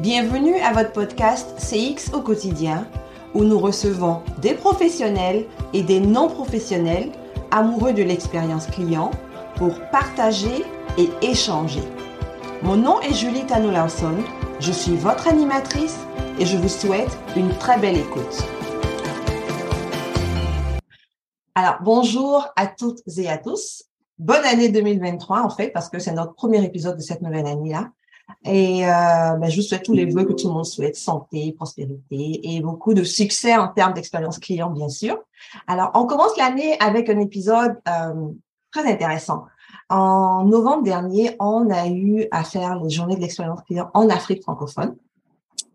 Bienvenue à votre podcast CX au quotidien où nous recevons des professionnels et des non-professionnels amoureux de l'expérience client pour partager et échanger. Mon nom est Julie Tano je suis votre animatrice et je vous souhaite une très belle écoute. Alors, bonjour à toutes et à tous. Bonne année 2023 en fait, parce que c'est notre premier épisode de cette nouvelle année-là. Et euh, ben, je vous souhaite tous les vœux que tout le monde souhaite, santé, prospérité et beaucoup de succès en termes d'expérience client, bien sûr. Alors, on commence l'année avec un épisode euh, très intéressant. En novembre dernier, on a eu à faire les journées de l'expérience client en Afrique francophone.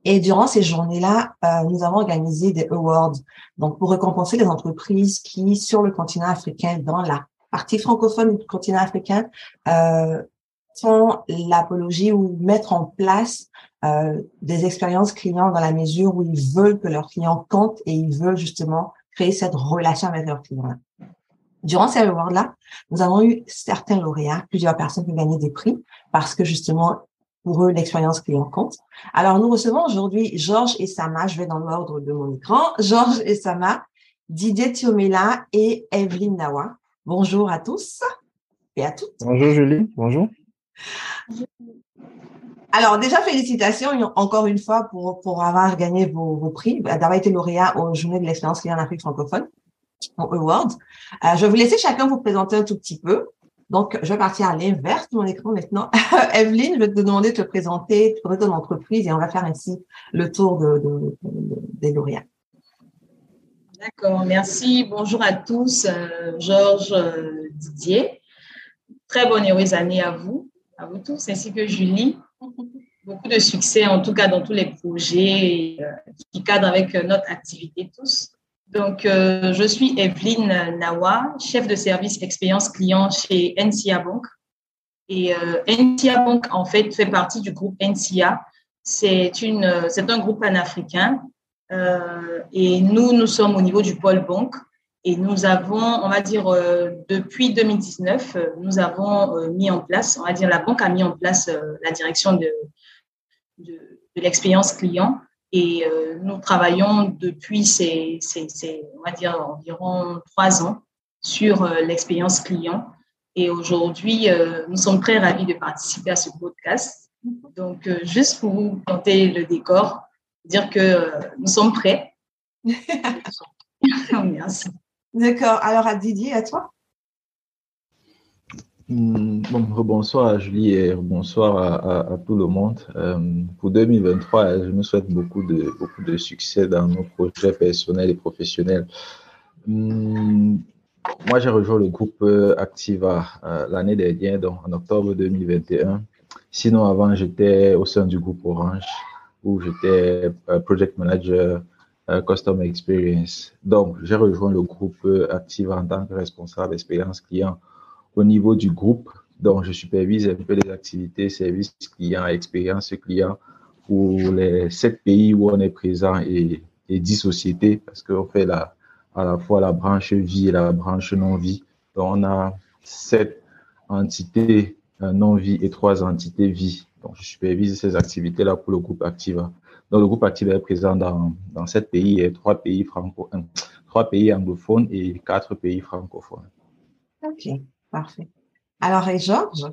Et durant ces journées-là, euh, nous avons organisé des awards, donc pour récompenser les entreprises qui, sur le continent africain, dans la partie francophone du continent africain, euh, font l'apologie ou mettre en place euh, des expériences clients dans la mesure où ils veulent que leurs clients comptent et ils veulent justement créer cette relation avec leurs clients. Durant ces awards-là, nous avons eu certains lauréats, plusieurs personnes qui ont gagné des prix parce que justement, pour eux, l'expérience client compte. Alors, nous recevons aujourd'hui Georges et Sama. Je vais dans l'ordre de mon écran. Georges et Sama, Didier Thiomela et Evelyne Nawa. Bonjour à tous et à toutes. Bonjour Julie. Bonjour. Alors déjà, félicitations encore une fois pour, pour avoir gagné vos, prix, d'avoir été lauréat aux Journées de l'expérience client en Afrique francophone, au Awards. Euh, je vais vous laisser chacun vous présenter un tout petit peu. Donc, je vais partir à l'inverse de mon écran maintenant. Evelyne, je vais te demander de te présenter, de présenter ton entreprise et on va faire ainsi le tour de, de, des lauréats. D'accord, merci. Bonjour à tous. Euh, Georges euh, Didier. Très bonne heureuse année à vous à vous tous, ainsi que Julie. Beaucoup de succès, en tout cas dans tous les projets euh, qui cadrent avec euh, notre activité tous. Donc, euh, je suis Evelyne Nawa, chef de service expérience client chez NCA Bank. Et NCA Bank, en fait, fait partie du groupe NCA. C'est un groupe panafricain. et nous, nous sommes au niveau du pôle banque. Et nous avons, on va dire, euh, depuis 2019, euh, nous avons euh, mis en place, on va dire, la banque a mis en place la direction de, de, de l'expérience client. Et nous travaillons depuis ces, ces, ces, on va dire, environ trois ans sur l'expérience client. Et aujourd'hui, nous sommes très ravis de participer à ce podcast. Donc, juste pour vous planter le décor, dire que nous sommes prêts. Merci. D'accord. Alors, à Didier, à toi? Hmm, bon, bonsoir Julie et bonsoir à, tout le monde. Euh, pour 2023, je me souhaite beaucoup de, beaucoup de succès dans nos projets personnels et professionnels. Hmm, moi, j'ai rejoint le groupe Activa euh, l'année dernière, donc en octobre 2021. Sinon, avant, j'étais au sein du groupe Orange où j'étais euh, project manager euh, Customer Experience. Donc, j'ai rejoint le groupe euh, Active en tant que responsable d'expérience client au niveau du groupe. Donc, je supervise un peu les activités service client, expérience client pour les sept pays où on est présent et, et dix sociétés parce qu'on fait la, à la fois la branche vie et la branche non-vie. Donc, on a sept entités euh, non-vie et trois entités vie. Donc, je supervise ces activités-là pour le groupe Activa. Donc, le groupe Active est présent dans, dans sept pays et trois pays franco, trois pays anglophones et quatre pays francophones. OK, parfait. Alors, et Georges?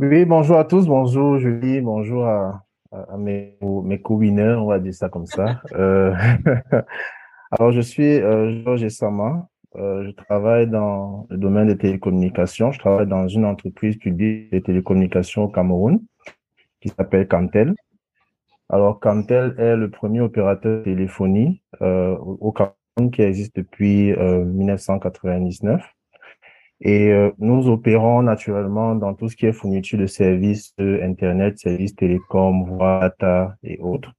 Oui, bonjour à tous. Bonjour Julie. Bonjour à, à mes, mes co-winners, on va dire ça comme ça. euh, alors, je suis euh, Georges Essama. Euh, je travaille dans le domaine des télécommunications. Je travaille dans une entreprise publique de télécommunications au Cameroun qui s'appelle Cantel. Alors, Cantel est le premier opérateur de téléphonie euh, au Cameroun qui existe depuis euh, 1999. Et euh, nous opérons naturellement dans tout ce qui est fourniture de services Internet, services télécom, voix, data et autres.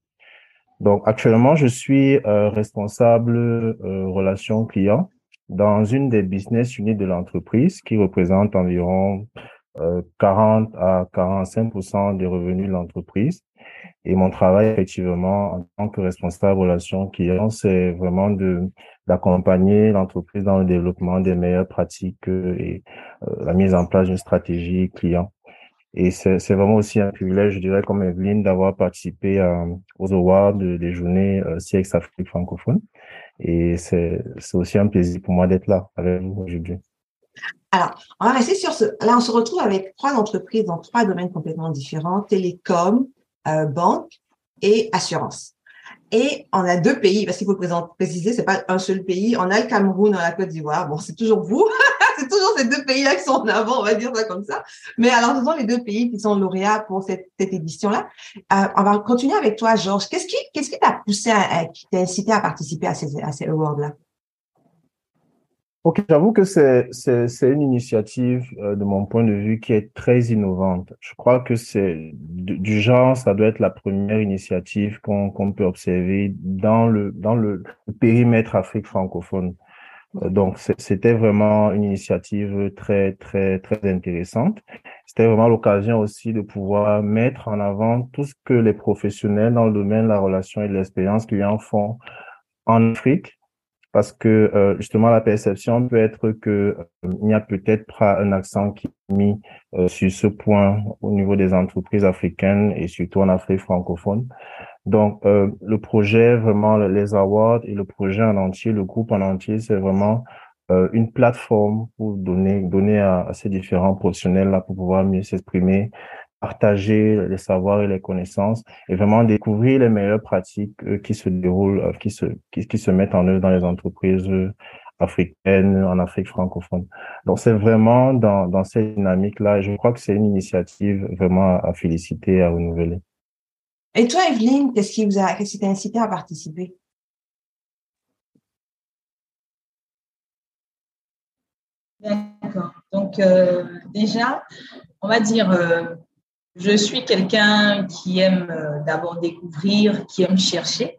Donc, actuellement, je suis euh, responsable euh, relations clients dans une des business units de l'entreprise qui représente environ 40 à 45 des revenus de l'entreprise. Et mon travail, effectivement, en tant que responsable relations clients, c'est vraiment de d'accompagner l'entreprise dans le développement des meilleures pratiques et euh, la mise en place d'une stratégie client. Et c'est vraiment aussi un privilège, je dirais, comme Evelyne, d'avoir participé aux awards des journées euh, CX Afrique francophone. Et c'est aussi un plaisir pour moi d'être là avec vous aujourd'hui. Alors, on va rester sur ce. Là, on se retrouve avec trois entreprises dans trois domaines complètement différents télécom, euh, banque et assurance. Et on a deux pays, parce qu'il faut préciser, c'est pas un seul pays. On a le Cameroun, on a la Côte d'Ivoire. Bon, c'est toujours vous. c'est toujours ces deux pays-là qui sont en avant, on va dire ça comme ça. Mais alors, ce sont les deux pays qui sont lauréats pour cette, cette édition-là. Euh, on va continuer avec toi, Georges. Qu'est-ce qui, qu'est-ce qui t'a poussé, à, qui t'a incité à participer à ces, à ces awards-là? Ok, j'avoue que c'est, c'est, c'est une initiative, euh, de mon point de vue, qui est très innovante. Je crois que c'est du genre, ça doit être la première initiative qu'on, qu'on peut observer dans le, dans le périmètre Afrique francophone. Euh, donc, c'était vraiment une initiative très, très, très intéressante. C'était vraiment l'occasion aussi de pouvoir mettre en avant tout ce que les professionnels dans le domaine de la relation et de l'expérience client font en Afrique parce que euh, justement la perception peut être que euh, il y a peut-être pas un accent qui est mis euh, sur ce point au niveau des entreprises africaines et surtout en Afrique francophone. Donc le projet vraiment les awards et le projet en entier, le groupe en entier, c'est vraiment une plateforme pour donner donner à, à ces différents professionnels là pour pouvoir mieux s'exprimer partager les savoirs et les connaissances et vraiment découvrir les meilleures pratiques euh, qui se déroulent, euh, qui se, qui, qui, se mettent en œuvre dans les entreprises euh, africaines, en Afrique francophone. Donc, c'est vraiment dans, dans cette dynamique-là. Je crois que c'est une initiative vraiment à, féliciter, à renouveler. Et toi, Evelyne, qu'est-ce qui vous a, qu'est-ce qui t'a incité à participer? D'accord. Donc, euh, déjà, on va dire, euh, je suis quelqu'un qui aime euh, d'abord découvrir, qui aime chercher.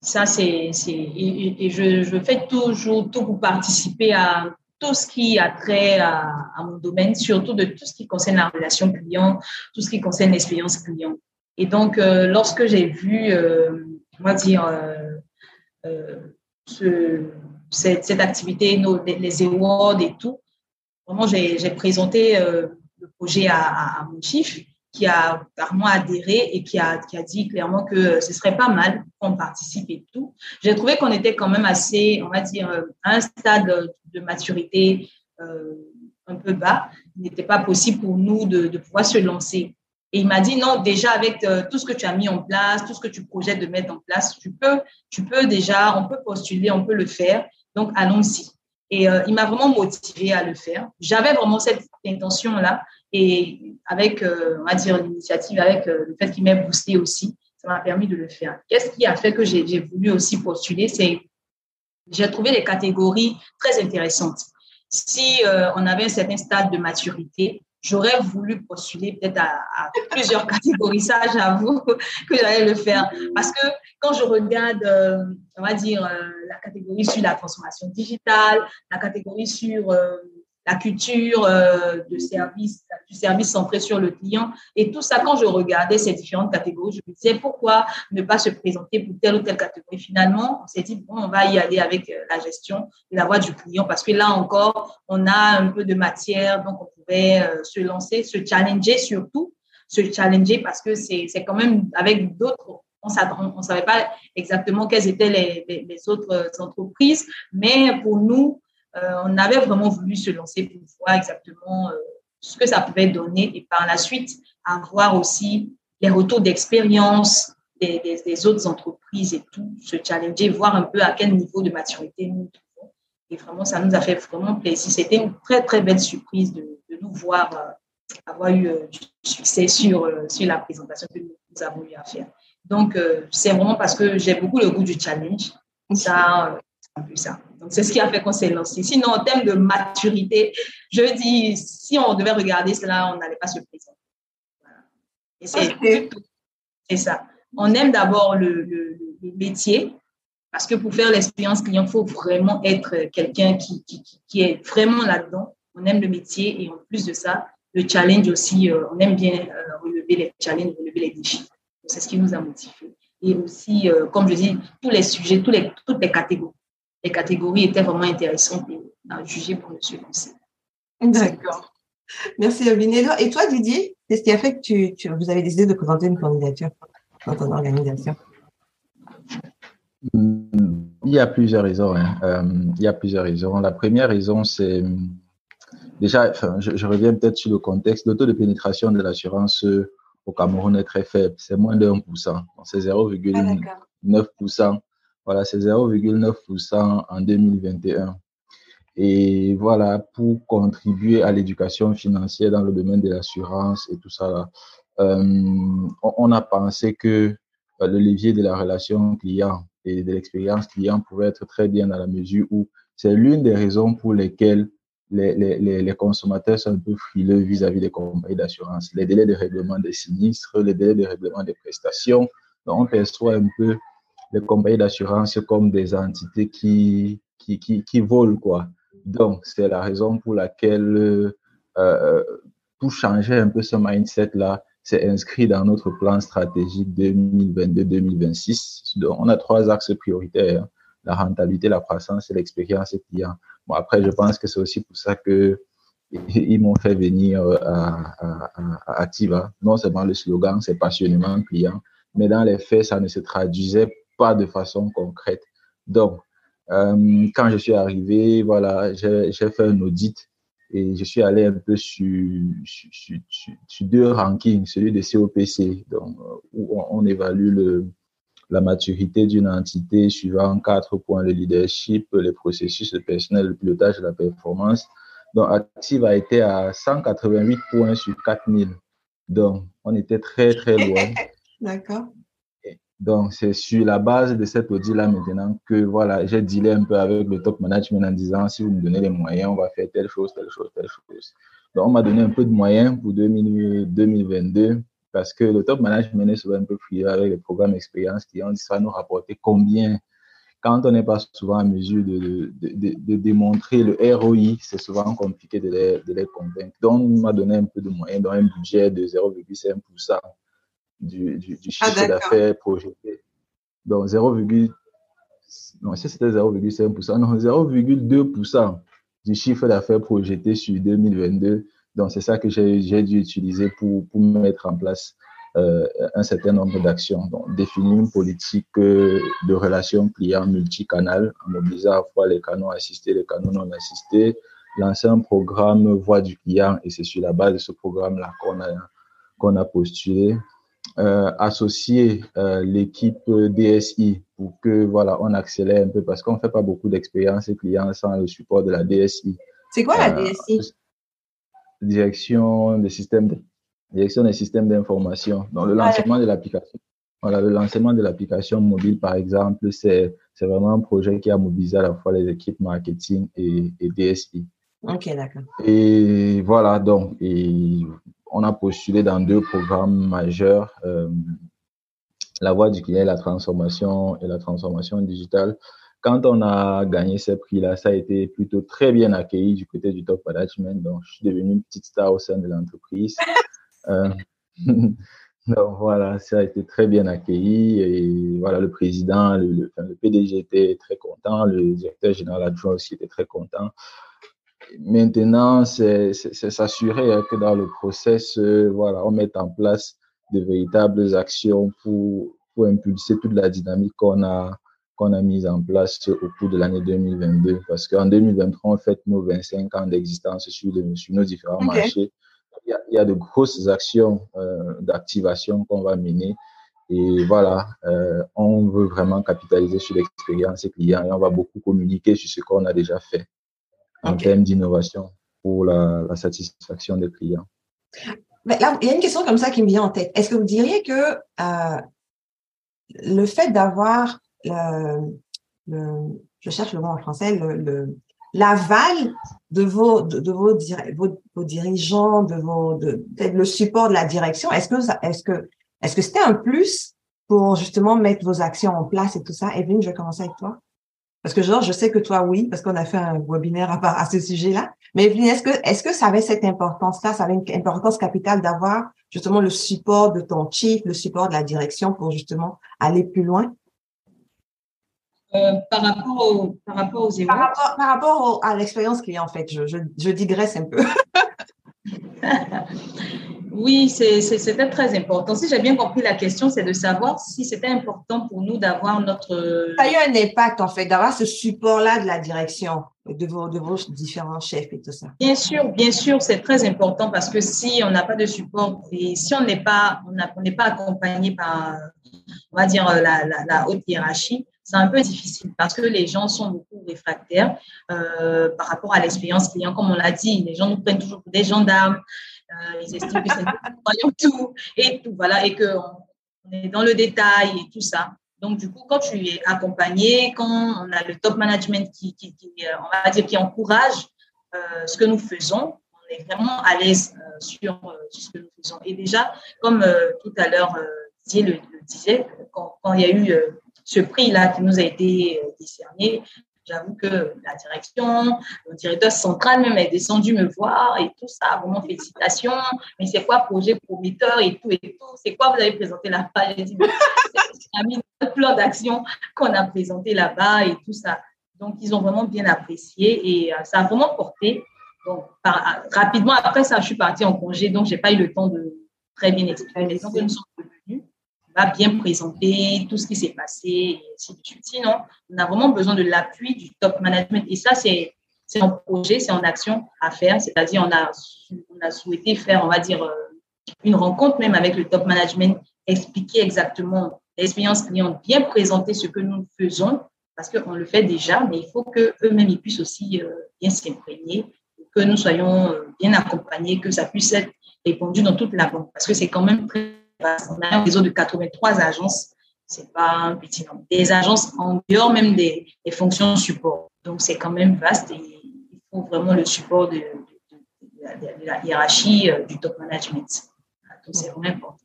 Ça, c'est, et, je, fais toujours tout pour participer à tout ce qui a trait à, mon domaine, surtout de tout ce qui concerne la relation client, tout ce qui concerne l'expérience client. Et donc, euh, lorsque j'ai vu, euh, on va dire, euh, ce, cette, activité, nos, les awards et tout, vraiment, j'ai présenté le projet à, mon chiffre qui a carrément adhéré et qui a, qui a dit clairement que ce serait pas mal qu'on participe et tout. J'ai trouvé qu'on était quand même assez, on va dire, à un stade de maturité euh, un peu bas. Il n'était pas possible pour nous de, de, pouvoir se lancer. Et il m'a dit, non, déjà avec euh, tout ce que tu as mis en place, tout ce que tu projettes de mettre en place, tu peux, tu peux déjà, on peut postuler, on peut le faire. Donc, allons-y. Et euh, il m'a vraiment motivé à le faire. J'avais vraiment cette intention-là. Et avec, euh, on va dire, l'initiative, avec euh, le fait qu'il m'ait boosté aussi, ça m'a permis de le faire. Qu'est-ce qui a fait que j'ai voulu aussi postuler? C'est j'ai trouvé les catégories très intéressantes. Si on avait un certain stade de maturité, j'aurais voulu postuler peut-être à, plusieurs catégories. Ça, j'avoue que j'allais le faire. Parce que quand je regarde, euh, on va dire, euh, la catégorie sur la transformation digitale, la catégorie sur euh, la culture euh, de service, du service centré sur le client. Et tout ça, quand je regardais ces différentes catégories, je me disais pourquoi ne pas se présenter pour telle ou telle catégorie? Finalement, on s'est dit, bon, on va y aller avec euh, la gestion de la voix du client parce que là encore, on a un peu de matière, donc on pouvait euh, se lancer, se challenger surtout, se challenger parce que c'est quand même avec d'autres on ne savait pas exactement quelles étaient les, les, autres entreprises, mais pour nous, on avait vraiment voulu se lancer pour voir exactement euh, ce que ça pouvait donner et par la suite avoir aussi les retours d'expérience des, des, des, autres entreprises et tout, se challenger, voir un peu à quel niveau de maturité nous trouvons. Et vraiment, ça nous a fait vraiment plaisir. C'était une très, très belle surprise de, de nous voir euh, avoir eu euh, du succès sur, euh, sur la présentation que nous, nous, avons eu à faire. Donc, euh, c'est vraiment parce que j'ai beaucoup le goût du challenge. Ça, ça. Donc, c'est ce qui a fait qu'on s'est lancé. Sinon, en termes de maturité, je dis, si on devait regarder cela, on n'allait pas se présenter. Voilà. Et c'est okay. ça. On aime d'abord le, le, le, métier, parce que pour faire l'expérience client, il faut vraiment être quelqu'un qui, qui, qui, est vraiment là-dedans. On aime le métier et en plus de ça, le challenge aussi, euh, on aime bien euh, relever les challenges, relever les défis. C'est ce qui nous a motivés. Et aussi, euh, comme je dis, tous les sujets, tous les, toutes les catégories les catégories étaient vraiment intéressantes et à juger pour se lancer. D'accord. Merci, Evelyne. Et toi, Didier, qu'est-ce qui a fait que tu, vous avez décidé de présenter une candidature dans ton organisation? Il y a plusieurs raisons. Hein. Euh, il y a plusieurs raisons. La première raison, c'est déjà, enfin, je, reviens peut-être sur le contexte. Le taux de pénétration de l'assurance au Cameroun est très faible. C'est moins de 1%. C'est 0,9%. Voilà, c'est 0,9% en 2021. Et voilà, pour contribuer à l'éducation financière dans le domaine de l'assurance et tout ça, euh, on, a pensé que euh, le levier de la relation client et de l'expérience client pouvait être très bien dans la mesure où c'est l'une des raisons pour lesquelles les, consommateurs sont un peu frileux vis-à-vis des compagnies d'assurance. Les délais de règlement des sinistres, les délais de règlement des prestations. Donc, on perçoit un peu les compagnies d'assurance comme des entités qui, qui, qui, qui volent, quoi. Donc, c'est la raison pour laquelle, euh, euh pour changer un peu ce mindset-là, c'est inscrit dans notre plan stratégique 2022-2026. Donc, on a trois axes prioritaires, la rentabilité, la croissance et l'expérience client. Bon, après, je pense que c'est aussi pour ça que ils m'ont fait venir euh, à, à, à, Activa. Non seulement le slogan, c'est passionnément client, mais dans les faits, ça ne se traduisait pas de façon concrète. Donc, euh, quand je suis arrivé, voilà, j'ai fait un audit et je suis allé un peu sur, sur, sur, deux rankings, celui de COPC, donc, euh, où on, évalue la maturité d'une entité suivant quatre points, le leadership, les processus, le personnel, le pilotage la performance. Donc, Active a été à 188 points sur 4000. Donc, on était très, très loin. D'accord. Donc, c'est sur la base de cet audit-là maintenant que voilà, j'ai dealé un peu avec le top management en disant si vous me donnez les moyens, on va faire telle chose, telle chose, telle chose. Donc, on m'a donné un peu de moyens pour 2022 parce que le top management est souvent un peu frileux avec les programmes expérience qui ont dit ça nous rapporter combien? Quand on n'est pas souvent en mesure de, de, de, de démontrer le ROI, c'est souvent compliqué de les, de les convaincre. Donc, on m'a donné un peu de moyens dans un budget de 0,5% du, du, du chiffre ah, d'affaires projeté. Donc 0, non, si c'était 0,5%, non, 0,2% du chiffre d'affaires projeté sur 2022. Donc c'est ça que j'ai dû utiliser pour, pour mettre en place euh, un certain nombre d'actions. Donc définir une politique euh, de relations clients multicanal en mobilisant à la fois les canaux assistés, les canaux non assistés, lancer un programme voix du client et c'est sur la base de ce programme-là qu'on a, qu'on a postulé euh, associer euh, l'équipe DSI pour que voilà on accélère un peu parce qu'on fait pas beaucoup d'expérience clients sans le support de la DSI. C'est quoi la euh, DSI Direction des systèmes, direction des systèmes d'information. Donc le lancement de l'application. Voilà, le lancement de l'application mobile, par exemple, c'est c'est vraiment un projet qui a mobilisé à la fois les équipes marketing et, et DSI. Ok, d'accord. Et voilà, donc, et on a postulé dans deux programmes majeurs, euh, la voie du client, la transformation et la transformation digitale. Quand on a gagné ces prix-là, ça a été plutôt très bien accueilli du côté du top management. Donc, je suis devenu une petite star au sein de l'entreprise. Euh, donc, voilà, ça a été très bien accueilli. Et voilà, le président, le, le, le PDG était très content. Le directeur général adjoint aussi était très content. Maintenant, c'est s'assurer hein, que dans le process, euh, voilà, on mette en place de véritables actions pour, pour impulser toute la dynamique qu'on a, qu'on a mise en place au cours de l'année 2022. Parce qu'en 2023, on fête nos 25 ans d'existence sur, sur, nos différents marchés. Il y, a, il y, a, de grosses actions euh, d'activation qu'on va mener. Et voilà, euh, on veut vraiment capitaliser sur l'expérience client et on va beaucoup communiquer sur ce qu'on a déjà fait en termes d'innovation pour la, la, satisfaction des clients. Mais là, il y a une question comme ça qui me vient en tête. Est-ce que vous diriez que euh, le fait d'avoir le, le, je cherche le mot en français, le, l'aval de vos de, de vos, vos, vos, dirigeants, de vos de, le support de la direction, est-ce que est-ce que est-ce que c'était un plus pour justement mettre vos actions en place et tout ça? Evelyne, je vais commencer avec toi. Parce que genre, je sais que toi, oui, parce qu'on a fait un webinaire à, à ce sujet-là. Mais est-ce que, est-ce que ça avait cette importance-là, ça avait une importance capitale d'avoir justement le support de ton chief, le support de la direction pour justement aller plus loin? Euh, par rapport au, par rapport aux Par rapport, par rapport à l'expérience client, en fait, je, je, je digresse un peu. Oui, c'était très important. Si j'ai bien compris la question, c'est de savoir si c'était important pour nous d'avoir notre... Ça a eu un impact, en fait, d'avoir ce support-là de la direction, de vos, de vos différents chefs et tout ça. Bien sûr, bien sûr, c'est très important parce que si on n'a pas de support et si on n'est pas, on n'est pas accompagné par, on va dire, la, la, haute hiérarchie, c'est un peu difficile parce que les gens sont beaucoup réfractaires euh, par rapport à l'expérience client. Comme on l'a dit, les gens nous prennent toujours pour des gendarmes. Euh, ils estiment que c'est nous voyons tout et tout, voilà, et qu'on est dans le détail et tout ça. Donc, du coup, quand tu es accompagné, quand on a le top management qui, qui, euh, on va dire, qui encourage euh, ce que nous faisons, on est vraiment à l'aise sur, ce que nous faisons. Et déjà, comme tout à l'heure, Didier le, disait, quand, il y a eu ce prix-là qui nous a été décerné, J'avoue que la direction, le directeur central même est descendu me voir et tout ça. Vraiment, félicitations. Mais c'est quoi projet prometteur et tout et tout? C'est quoi vous avez présenté là-bas? J'ai dit, c'est mis le plan d'action qu'on a présenté là-bas et tout ça. Donc, ils ont vraiment bien apprécié et euh, ça a vraiment porté. Donc, rapidement, après ça, je suis partie en congé, donc je n'ai pas eu le temps de très bien expliquer. Donc, nous sommes va bien présenter tout ce qui s'est passé et de suite. Sinon, on a vraiment besoin de l'appui du top management. Et ça, c'est un projet, c'est en action à faire. C'est-à-dire, on a, on a souhaité faire, on va dire, euh, une rencontre même avec le top management, expliquer exactement l'expérience client, bien présenter ce que nous faisons, parce qu'on le fait déjà, mais il faut qu'eux-mêmes ils puissent aussi euh, bien s'imprégner, que nous soyons euh, bien accompagnés, que ça puisse être répondu dans toute la banque, parce que c'est quand même très on a un réseau de 83 agences. C'est pas un petit nombre. Des agences en dehors même des, fonctions support. Donc, c'est quand même vaste et il faut vraiment le support de, la, hiérarchie euh, du top management. Donc, c'est vraiment important.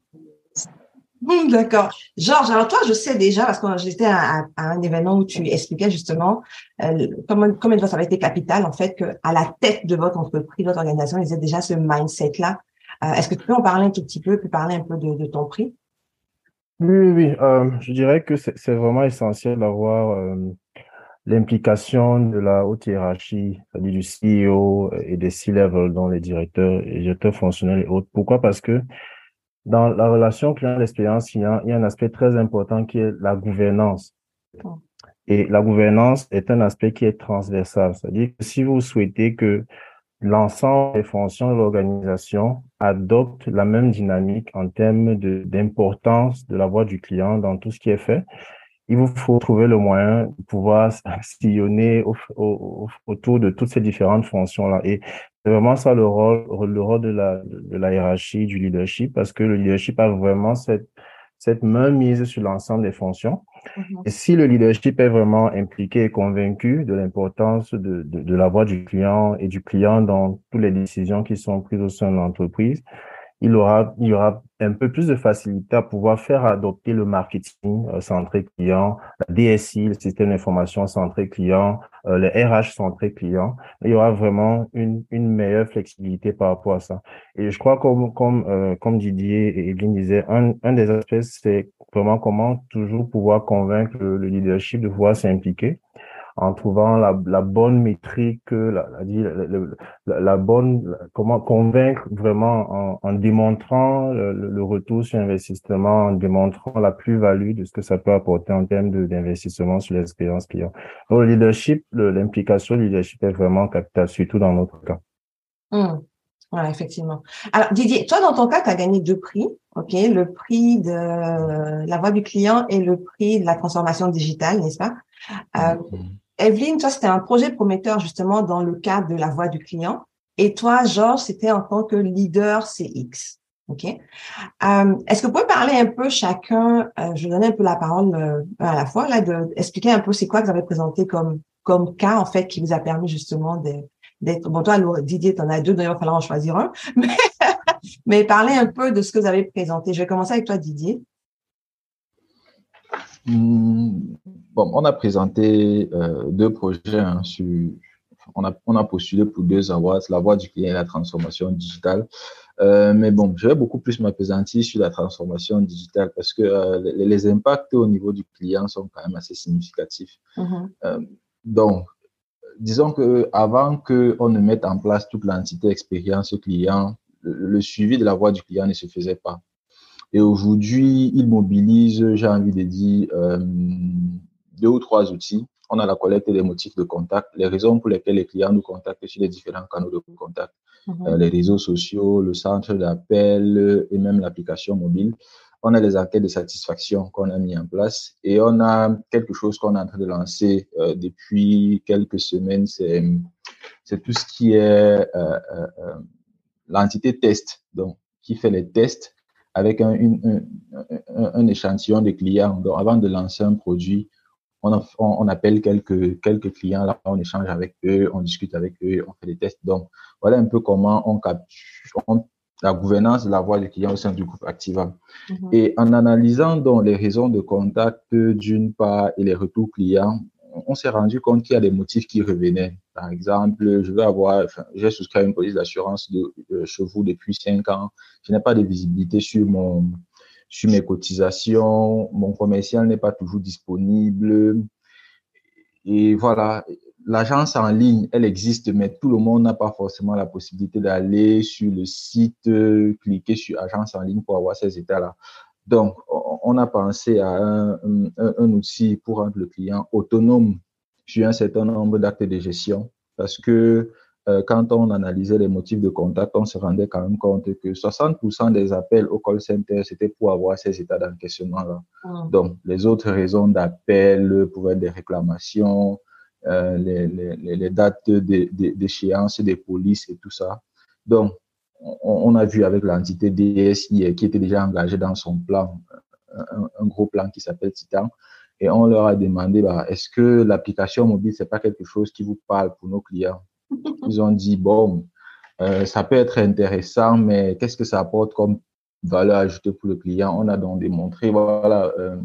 Hmm, d'accord. Georges, alors toi, je sais déjà, parce que j'étais à, un événement où tu expliquais justement euh, comment, combien de fois ça avait été capital, en fait, qu'à la tête de votre entreprise, votre organisation, ils avaient déjà ce mindset-là euh, est-ce que tu peux en parler un tout petit peu, puis parler un peu de, ton prix? Oui, oui, euh, je dirais que c'est vraiment essentiel d'avoir euh, l'implication de la haute hiérarchie, c'est-à-dire du CEO et des C-level, dont les directeurs et directeurs fonctionnels et autres. Pourquoi? Parce que dans la relation client-expérience, il, y a un aspect très important qui est la gouvernance. Et la gouvernance est un aspect qui est transversal. C'est-à-dire que si vous souhaitez que l'ensemble des fonctions de l'organisation adoptent la même dynamique en termes d'importance de, la voix du client dans tout ce qui est fait. Il vous faut trouver le moyen de pouvoir sillonner autour de toutes ces différentes fonctions-là. Et c'est vraiment ça le rôle, le rôle de la, de la hiérarchie, du leadership, parce que le leadership a vraiment cette, cette main mise sur l'ensemble des fonctions. Si le leadership est vraiment impliqué et convaincu de l'importance de, de, de, la voix du client et du client dans toutes les décisions qui sont prises au sein de l'entreprise, il aura, il y aura un peu plus de facilité à pouvoir faire adopter le marketing euh, centré client, la DSI, le système d'information centré client, euh, le RH centré client. Il y aura vraiment une, une meilleure flexibilité par rapport à ça. Et je crois comme comme euh, comme Didier et Evelyne disaient, un, un des aspects c'est vraiment comment toujours pouvoir convaincre le, le leadership de pouvoir s'impliquer en trouvant la, la bonne métrique, la, la, la, bonne, comment convaincre vraiment en, en démontrant le, le, retour sur investissement, en démontrant la plus-value de ce que ça peut apporter en termes d'investissement sur l'expérience client. Donc, le leadership, l'implication du leadership est vraiment capital, surtout dans notre cas. Mmh. Ouais, effectivement. Alors, Didier, toi, dans ton cas, tu as gagné deux prix, OK? Le prix de la voix du client et le prix de la transformation digitale, n'est-ce pas? Euh, mmh. Evelyne, toi, c'était un projet prometteur justement dans le cadre de la voix du client. Et toi, Georges, c'était en tant que leader CX. OK? Euh, est-ce que vous pouvez parler un peu chacun, euh, je vais donner un peu la parole euh, à la fois, là, de, expliquer un peu c'est quoi que vous avez présenté comme, comme cas, en fait, qui vous a permis justement d'être, bon, toi, Didier, tu en as deux, d'ailleurs, il va falloir en choisir un, mais, mais parlez un peu de ce que vous avez présenté. Je vais commencer avec toi, Didier. Hmm, bon, on a présenté euh, deux projets. Hein, sur, on, a, on a postulé pour deux awards, la voie du client et la transformation digitale. Euh, mais bon, je vais beaucoup plus m'appesantir sur la transformation digitale parce que euh, les, les, impacts au niveau du client sont quand même assez significatifs. Mm-hmm. Donc, disons que avant qu'on ne mette en place toute l'entité expérience client, le suivi de la voix du client ne se faisait pas. Et aujourd'hui, il mobilise, j'ai envie de dire, euh, deux ou trois outils. On a la collecte des motifs de contact, les raisons pour lesquelles les clients nous contactent sur les différents canaux de contact, mhm. euh, les réseaux sociaux, le centre d'appel et même l'application mobile. On a les enquêtes de satisfaction qu'on a mis en place et on a quelque chose qu'on est en train de lancer euh, depuis quelques semaines. C'est, c'est tout ce qui est euh, euh, l'entité test, donc qui fait les tests avec un, un, échantillon de clients. Donc, avant de lancer un produit, on, on, appelle quelques, quelques clients, là, on échange avec eux, on discute avec eux, on fait des tests. Donc, voilà un peu comment on capture la gouvernance de la voix du client au sein du groupe Activa. Mhm. Et en analysant donc les raisons de contact d'une part et les retours clients, on s'est rendu compte qu'il y a des motifs qui revenaient. Par exemple, je veux avoir, j'ai souscrit à une police d'assurance de, chevaux depuis cinq ans. Je n'ai pas de visibilité sur mon, sur mes cotisations. Mon commercial n'est pas toujours disponible. Et voilà. L'agence en ligne, elle existe, mais tout le monde n'a pas forcément la possibilité d'aller sur le site, cliquer sur agence en ligne pour avoir ces états-là. Donc, on a pensé à un, un, outil pour rendre le client autonome sur un certain nombre d'actes de gestion parce que euh, quand on analysait les motifs de contact, on se rendait quand même compte que 60% des appels au call center, c'était pour avoir ces états d'encaissement-là. Ah. Donc, les autres raisons d'appel pouvaient être des réclamations, euh, les, les, les, dates d'échéance des polices et tout ça. Donc, on, a vu avec l'entité DSI qui était déjà engagée dans son plan, un, gros plan qui s'appelle Titan, et on leur a demandé, bah, est-ce que l'application mobile, c'est pas quelque chose qui vous parle pour nos clients? Ils ont dit, bon, euh, ça peut être intéressant, mais qu'est-ce que ça apporte comme valeur ajoutée pour le client? On a donc démontré, voilà, euh,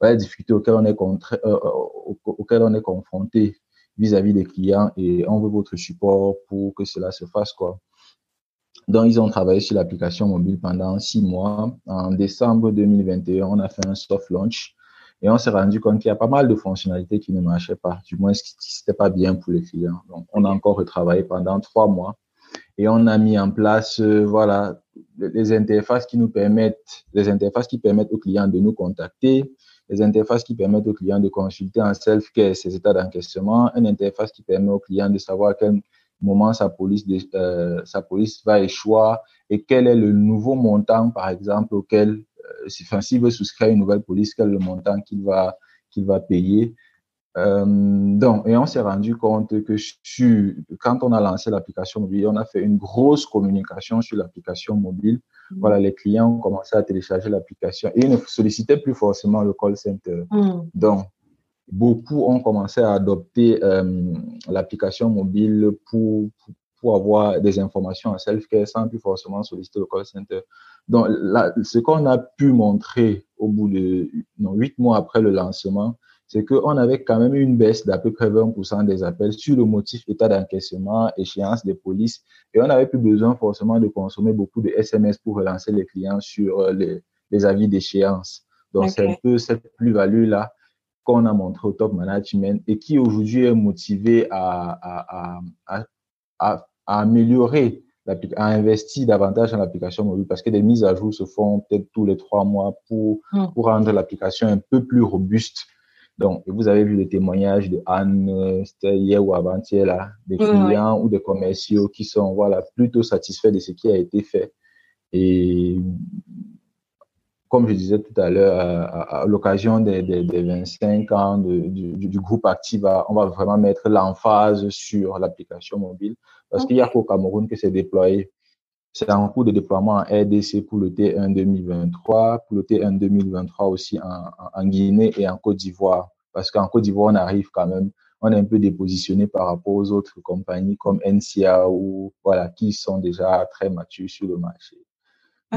auxquelles on est, euh, on est confronté vis-à-vis -vis des clients et on veut votre support pour que cela se fasse. Donc, ils ont travaillé sur l'application mobile pendant six mois. En décembre 2021, on a fait un soft launch et on s'est rendu compte qu'il y a pas mal de fonctionnalités qui ne marchaient pas, du moins, ce n'était pas bien pour les clients. Donc, on a encore retravaillé pendant trois mois et on a mis en place, euh, voilà, les interfaces qui nous permettent, les interfaces qui permettent aux clients de nous contacter, les interfaces qui permettent aux clients de consulter en self-care ses états d'encaissement, une interface qui permet aux clients de savoir quel moment sa police, euh, sa police va échouer et quel est le nouveau montant, par exemple, auquel, euh, enfin, s'il veut souscrire une nouvelle police, quel est le montant qu'il va, qu'il va payer. Euh, donc, et on s'est rendu compte que sur, quand on a lancé l'application mobile, on a fait une grosse communication sur l'application mobile. Mmh. Voilà, les clients ont commencé à télécharger l'application et ils ne sollicitaient plus forcément le call center. Mmh. Donc, beaucoup ont commencé à adopter euh, l'application mobile pour, pour, avoir des informations en self-care sans plus forcément solliciter le call center. Donc, ce qu'on a pu montrer au bout de huit mois après le lancement, c'est qu'on avait quand même une baisse d'à peu près 20% des appels sur le motif état d'encaissement, échéance des polices, et on n'avait plus besoin forcément de consommer beaucoup de SMS pour relancer les clients sur euh, les, les avis d'échéance. Donc, c'est un peu cette plus-value-là qu'on a montré au top management et qui aujourd'hui est motivé à, à, à, à, à améliorer, à investir davantage dans l'application mobile parce que des mises à jour se font peut-être tous les trois mois pour, pour rendre l'application un peu plus robuste. Donc, vous avez vu le témoignage de Anne, c'était hier ou avant-hier, là, des clients ou des commerciaux qui sont, voilà, plutôt satisfaits de ce qui a été fait. Et comme je disais tout à l'heure, à, l'occasion des, des, des, 25 ans du, du, groupe Activa, on va vraiment mettre l'emphase sur l'application mobile parce qu'il n'y a qu'au Cameroun que c'est déployé. C'est en cours de déploiement en RDC pour le T1 2023, pour le T1 2023 aussi en, en Guinée et en Côte d'Ivoire. Parce qu'en Côte d'Ivoire, on arrive quand même, on est un peu dépositionné par rapport aux autres compagnies comme NCA ou voilà, qui sont déjà très matures sur le marché.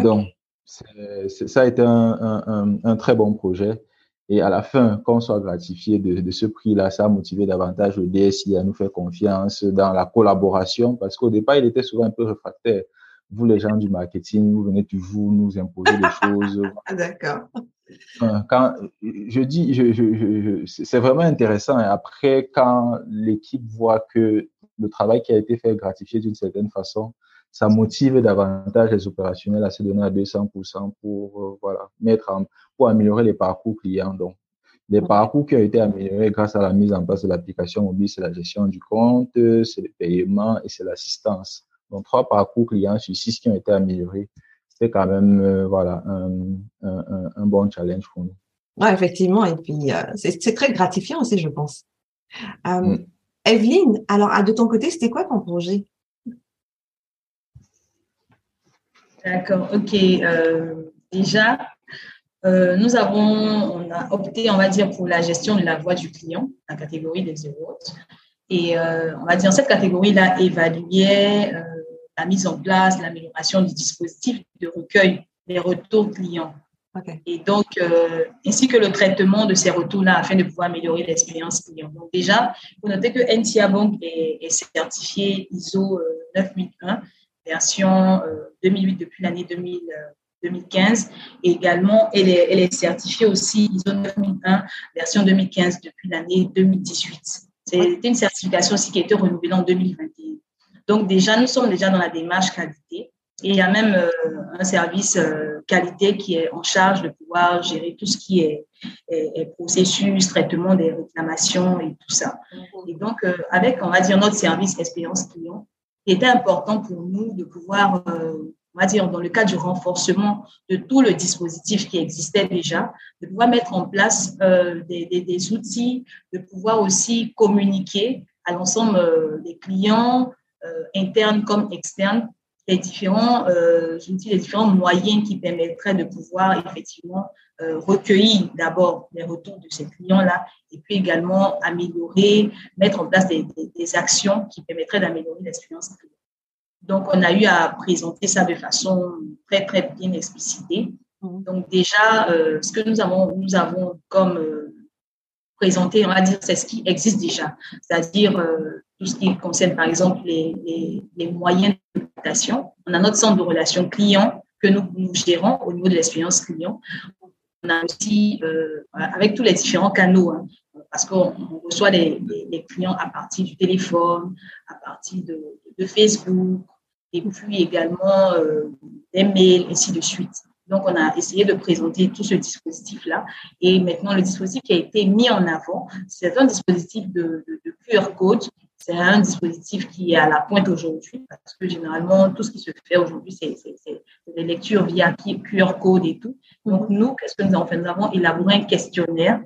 Donc, ça a été un, un, un, très bon projet. Et à la fin, qu'on soit gratifié de, de ce prix-là, ça a motivé davantage le DSI à nous faire confiance dans la collaboration parce qu'au départ, il était souvent un peu réfractaire. Vous, les gens du marketing, vous venez toujours nous imposer des choses. D'accord. Quand je dis, je, je, je, c'est vraiment intéressant. Et après, quand l'équipe voit que le travail qui a été fait est gratifié d'une certaine façon, ça motive davantage les opérationnels à se donner à 200% pour, euh, voilà, mettre en, pour améliorer les parcours clients. Donc, les parcours qui ont été améliorés grâce à la mise en place de l'application mobile, c'est la gestion du compte, c'est le paiement et c'est l'assistance. Donc, trois parcours clients sur six qui ont été améliorés. C'était quand même, euh, voilà, un, un, un, bon challenge pour nous. Ouais, effectivement. Et puis, euh, c'est très gratifiant aussi, je pense. Euh, mm. Evelyne, alors, de ton côté, c'était quoi ton projet? D'accord, ok. Euh, déjà, euh, nous avons on a opté, on va dire, pour la gestion de la voix du client, la catégorie des zéro Et euh, on va dire, cette catégorie-là évaluait la mise en place, l'amélioration du dispositif de recueil des retours clients. Okay. Et donc, euh, ainsi que le traitement de ces retours-là afin de pouvoir améliorer l'expérience client. Donc, déjà, vous notez que NTIA Bank est, est certifié ISO 9001 version 2008 euh, depuis l'année 2015. Euh, et également, elle est, certifiée aussi ISO 9001 version 2015 depuis l'année 2018. C'est une certification aussi qui a été renouvelée en 2021. Donc déjà, nous sommes déjà dans la démarche qualité. Et il y a même euh, un service qualité qui est en charge de pouvoir gérer tout ce qui est, processus, traitement des réclamations et tout ça. Et donc, avec, on va dire, notre service expérience client, il était important pour nous de pouvoir, euh, on va dire, dans le cadre du renforcement de tout le dispositif qui existait déjà, de pouvoir mettre en place euh, des, outils, de pouvoir aussi communiquer à l'ensemble euh, des clients, internes comme externes, les différents euh, outils, les différents moyens qui permettraient de pouvoir effectivement euh, recueillir d'abord les retours de ces clients-là et puis également améliorer, mettre en place des, des, des actions qui permettraient d'améliorer l'expérience client. Donc, on a eu à présenter ça de façon très, très bien explicitée. Mmh. Donc, déjà, euh, ce que nous avons, nous avons comme euh, présenté, on va dire, c'est ce qui existe déjà. C'est-à-dire tout ce qui concerne, par exemple, les, les, les moyens On a notre centre de relations clients que nous, gérons au niveau de l'expérience client. On a aussi, euh, avec tous les différents canaux, hein, parce qu'on reçoit les, clients à partir du téléphone, à partir de, Facebook, et puis également euh, des mails, ainsi de suite. Donc, on a essayé de présenter tout ce dispositif-là. Et maintenant, le dispositif qui a été mis en avant, c'est un dispositif de QR code. C'est un dispositif qui est à la pointe aujourd'hui parce que généralement, tout ce qui se fait aujourd'hui, c'est des lectures via QR code et tout. Donc, nous, qu'est-ce que nous avons fait Nous avons élaboré un questionnaire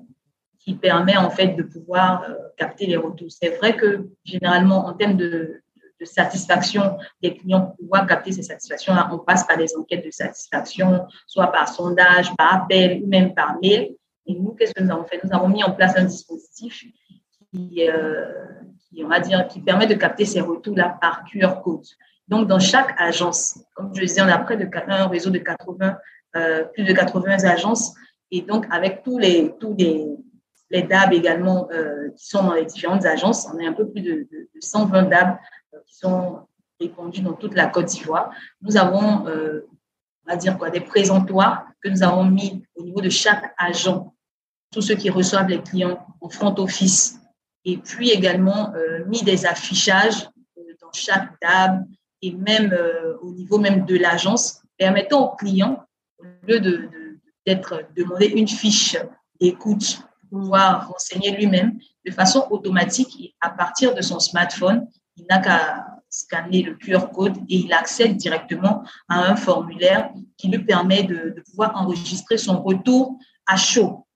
qui permet en fait de pouvoir euh, capter les retours. C'est vrai que généralement, en termes de, satisfaction des clients pour pouvoir capter ces satisfactions-là, on passe par des enquêtes de satisfaction, soit par sondage, par appel ou même par mail. Et nous, qu'est-ce que nous avons fait? Nous avons mis en place un dispositif qui, euh, qui, on va dire, qui permet de capter ces retours-là par QR code. Donc, dans chaque agence, comme je disais, on a près de un réseau de 80, euh, plus de 80 agences. Et donc, avec tous les, tous les, les DAB également euh, qui sont dans les différentes agences, on a un peu plus de, de, de 120 DAB qui sont répandus dans toute la Côte d'Ivoire. Nous avons, euh, on va dire quoi, des présentoirs que nous avons mis au niveau de chaque agent, tous ceux qui reçoivent les clients en front office, et puis également euh, mis des affichages euh, dans chaque table et même euh, au niveau même de l'agence, permettant aux clients, au lieu de, d'être demandé une fiche d'écoute pour pouvoir renseigner lui-même de façon automatique à partir de son smartphone, il n'a qu'à scanner le QR code et il accède directement à un formulaire qui lui permet de, de pouvoir enregistrer son retour à chaud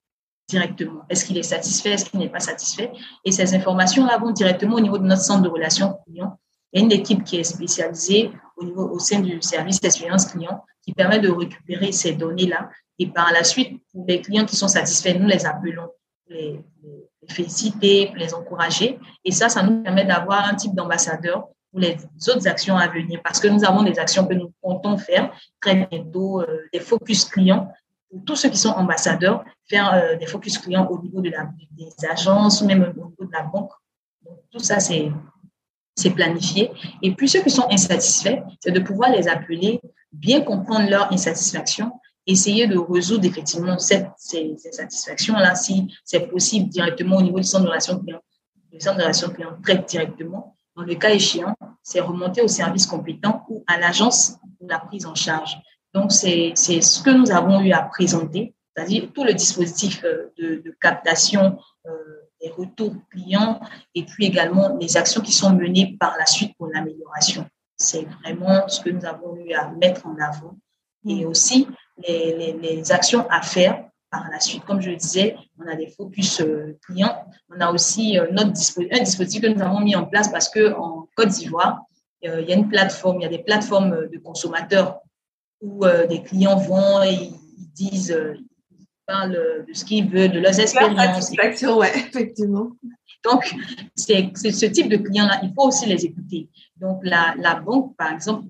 directement. Est-ce qu'il est satisfait, est-ce qu'il n'est pas satisfait? Et ces informations-là vont directement au niveau de notre centre de relations clients. Il y a une équipe qui est spécialisée au, sein du service d'expérience client qui permet de récupérer ces données-là. Et par la suite, pour les clients qui sont satisfaits, nous les appelons les, les les féliciter, les encourager. Et ça, ça nous permet d'avoir un type d'ambassadeur pour les autres actions à venir parce que nous avons des actions que nous comptons faire très bientôt, euh, des focus clients pour tous ceux qui sont ambassadeurs, faire euh, des focus clients au niveau de la, des agences ou même au niveau de la banque. Tout ça, c'est planifié. Et puis ceux qui sont insatisfaits, c'est de pouvoir les appeler, bien comprendre leur insatisfaction essayer de résoudre effectivement cette, ces, ces satisfactions-là, si c'est possible directement au niveau du centre de relation client. Le centre de relation client traite directement. dans le cas échéant, c'est remonté au service compétent ou à l'agence de la prise en charge. Donc, c'est ce que nous avons eu à présenter, c'est-à-dire tout le dispositif euh, de, de captation euh, des retours clients et puis également les actions qui sont menées par la suite pour l'amélioration. C'est vraiment ce que nous avons eu à mettre en avant et aussi les, les, les actions à faire par la suite. Comme je le disais, on a des focus euh, clients. On a aussi notre dispositif, un dispositif que nous avons mis en place parce que en Côte d'Ivoire, il y a une plateforme, il y a des plateformes de consommateurs où des clients vont et ils disent, parlent de ce qu'ils veulent, de leurs expériences. Ouais, effectivement. Donc, c'est ce type de clients-là, il faut aussi les écouter. Donc, la, la banque, par exemple,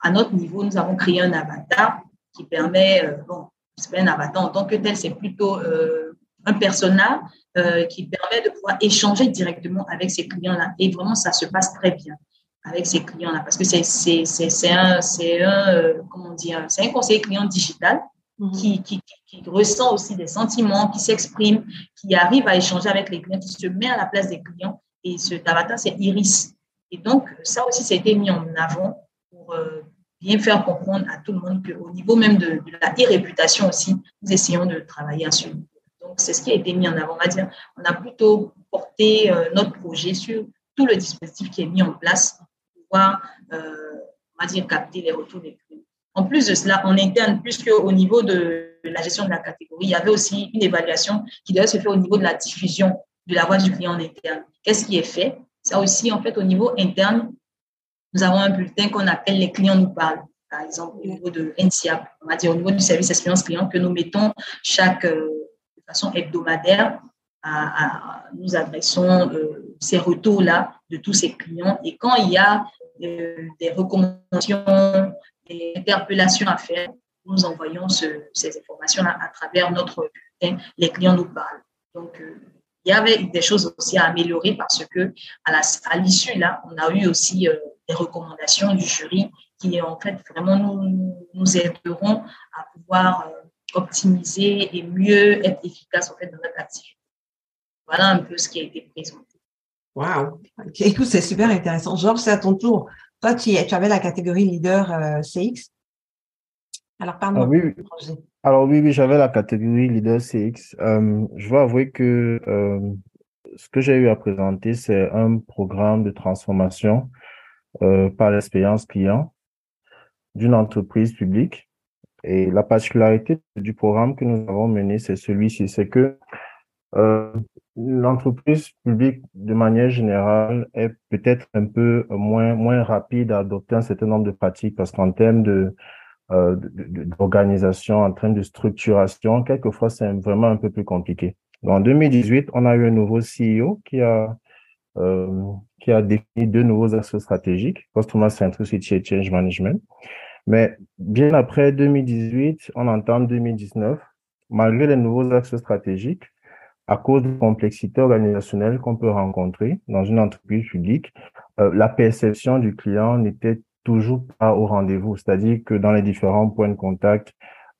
à notre niveau, nous avons créé un avatar qui permet, bon, c'est un avatar en tant que tel, c'est plutôt euh, un personnage euh, qui permet de pouvoir échanger directement avec ces clients-là. Et vraiment, ça se passe très bien avec ces clients-là parce que c'est un un euh, comment dire un conseiller client digital mhm. qui, qui, qui ressent aussi des sentiments, qui s'exprime, qui arrive à échanger avec les clients, qui se met à la place des clients. Et ce avatar, c'est Iris. Et donc, ça aussi, ça a été mis en avant pour, bien faire comprendre à tout le monde qu'au niveau même de, de la e-réputation aussi, nous essayons de travailler à ce niveau. Donc, c'est ce qui a été mis en avant. On va dire, on a plutôt porté euh, notre projet sur tout le dispositif qui est mis en place pour pouvoir, euh, on va dire, capter les retours des clients. En plus de cela, en interne, puisque au niveau de la gestion de la catégorie, il y avait aussi une évaluation qui devait se faire au niveau de la diffusion de la voix du client en interne. Qu'est-ce qui est fait? Ça aussi, en fait, au niveau interne, nous avons un bulletin qu'on appelle Les clients nous parlent. Par exemple, au niveau de NCIAP, on va dire au niveau du service expérience client que nous mettons chaque, euh, de façon hebdomadaire, nous adressons euh, ces retours-là de tous ces clients. Et quand il y a euh, des recommandations, interpellations à faire, nous envoyons ce, ces informations-là à travers notre bulletin. Les clients nous parlent. Donc, il y avait des choses aussi à améliorer parce que à l'issue, là, on a eu aussi des recommandations du jury qui, en fait, vraiment nous, nous aideront à pouvoir euh, optimiser et mieux être efficace en fait, dans notre activité. Voilà un peu ce qui a été présenté. Wow. Écoute, c'est super intéressant. Georges, c'est à ton tour. Toi, tu, tu avais la catégorie leader euh, CX. Alors, parle-moi. Ah, oui, Alors, oui, oui, j'avais la catégorie leader CX. Euh, je dois avouer que euh, ce que j'ai eu à présenter, c'est un programme de transformation par l'expérience client d'une entreprise publique. Et la particularité du programme que nous avons mené, c'est celui-ci, c'est que euh, l'entreprise publique, de manière générale, est peut-être un peu moins moins rapide à adopter un certain nombre de pratiques parce qu'en termes de euh, d'organisation, en termes de structuration, quelquefois c'est vraiment un peu plus compliqué. En 2018, on a eu un nouveau CEO qui a euh, qui a défini deux nouveaux axes stratégiques, Customer Centricity et Change Management. Mais bien après 2018, on entame 2019, malgré les nouveaux axes stratégiques, à cause de la complexité organisationnelle qu'on peut rencontrer dans une entreprise publique, euh, la perception du client n'était toujours pas au rendez-vous. C'est-à-dire que dans les différents points de contact,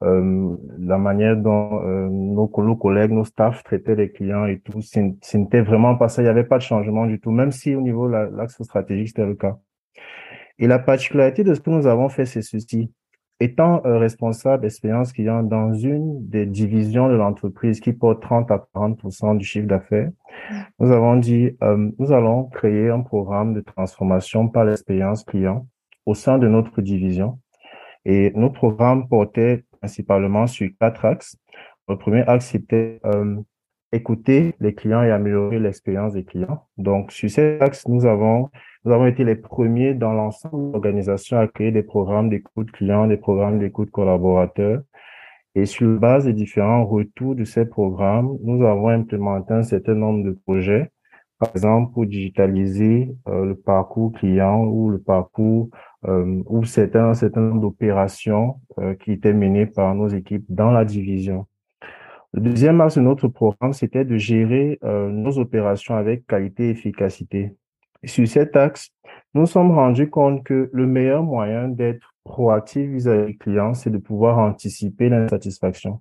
euh, la manière dont euh, nos, collègues, nos staffs traitaient les clients et tout, ce n'était vraiment pas ça. Il n'y avait pas de changement du tout, même si au niveau de l'axe stratégique, c'était le cas. Et la particularité de ce que nous avons fait, c'est ceci. Étant euh, responsable d'expérience client dans une des divisions de l'entreprise qui porte 30 à 40 du chiffre d'affaires, nous avons dit, euh, nous allons créer un programme de transformation par l'expérience client au sein de notre division. Et nos programmes portaient principalement sur quatre axes. Le premier axe, c'était euh, écouter les clients et améliorer l'expérience des clients. Donc, sur cet axe, nous avons, nous avons été les premiers dans l'ensemble de l'organisation à créer des programmes d'écoute clients, des programmes d'écoute collaborateurs. Et sur base des différents retours de ces programmes, nous avons implémenté un certain nombre de projets, par exemple pour digitaliser euh, le parcours client ou le parcours euh, ou c'est un certain nombre d'opérations euh, qui étaient menées par nos équipes dans la division. Le deuxième axe de notre programme, c'était de gérer euh, nos opérations avec qualité et efficacité. Sur cet axe, nous nous sommes rendus compte que le meilleur moyen d'être proactif vis-à-vis du client, c'est de pouvoir anticiper l'insatisfaction.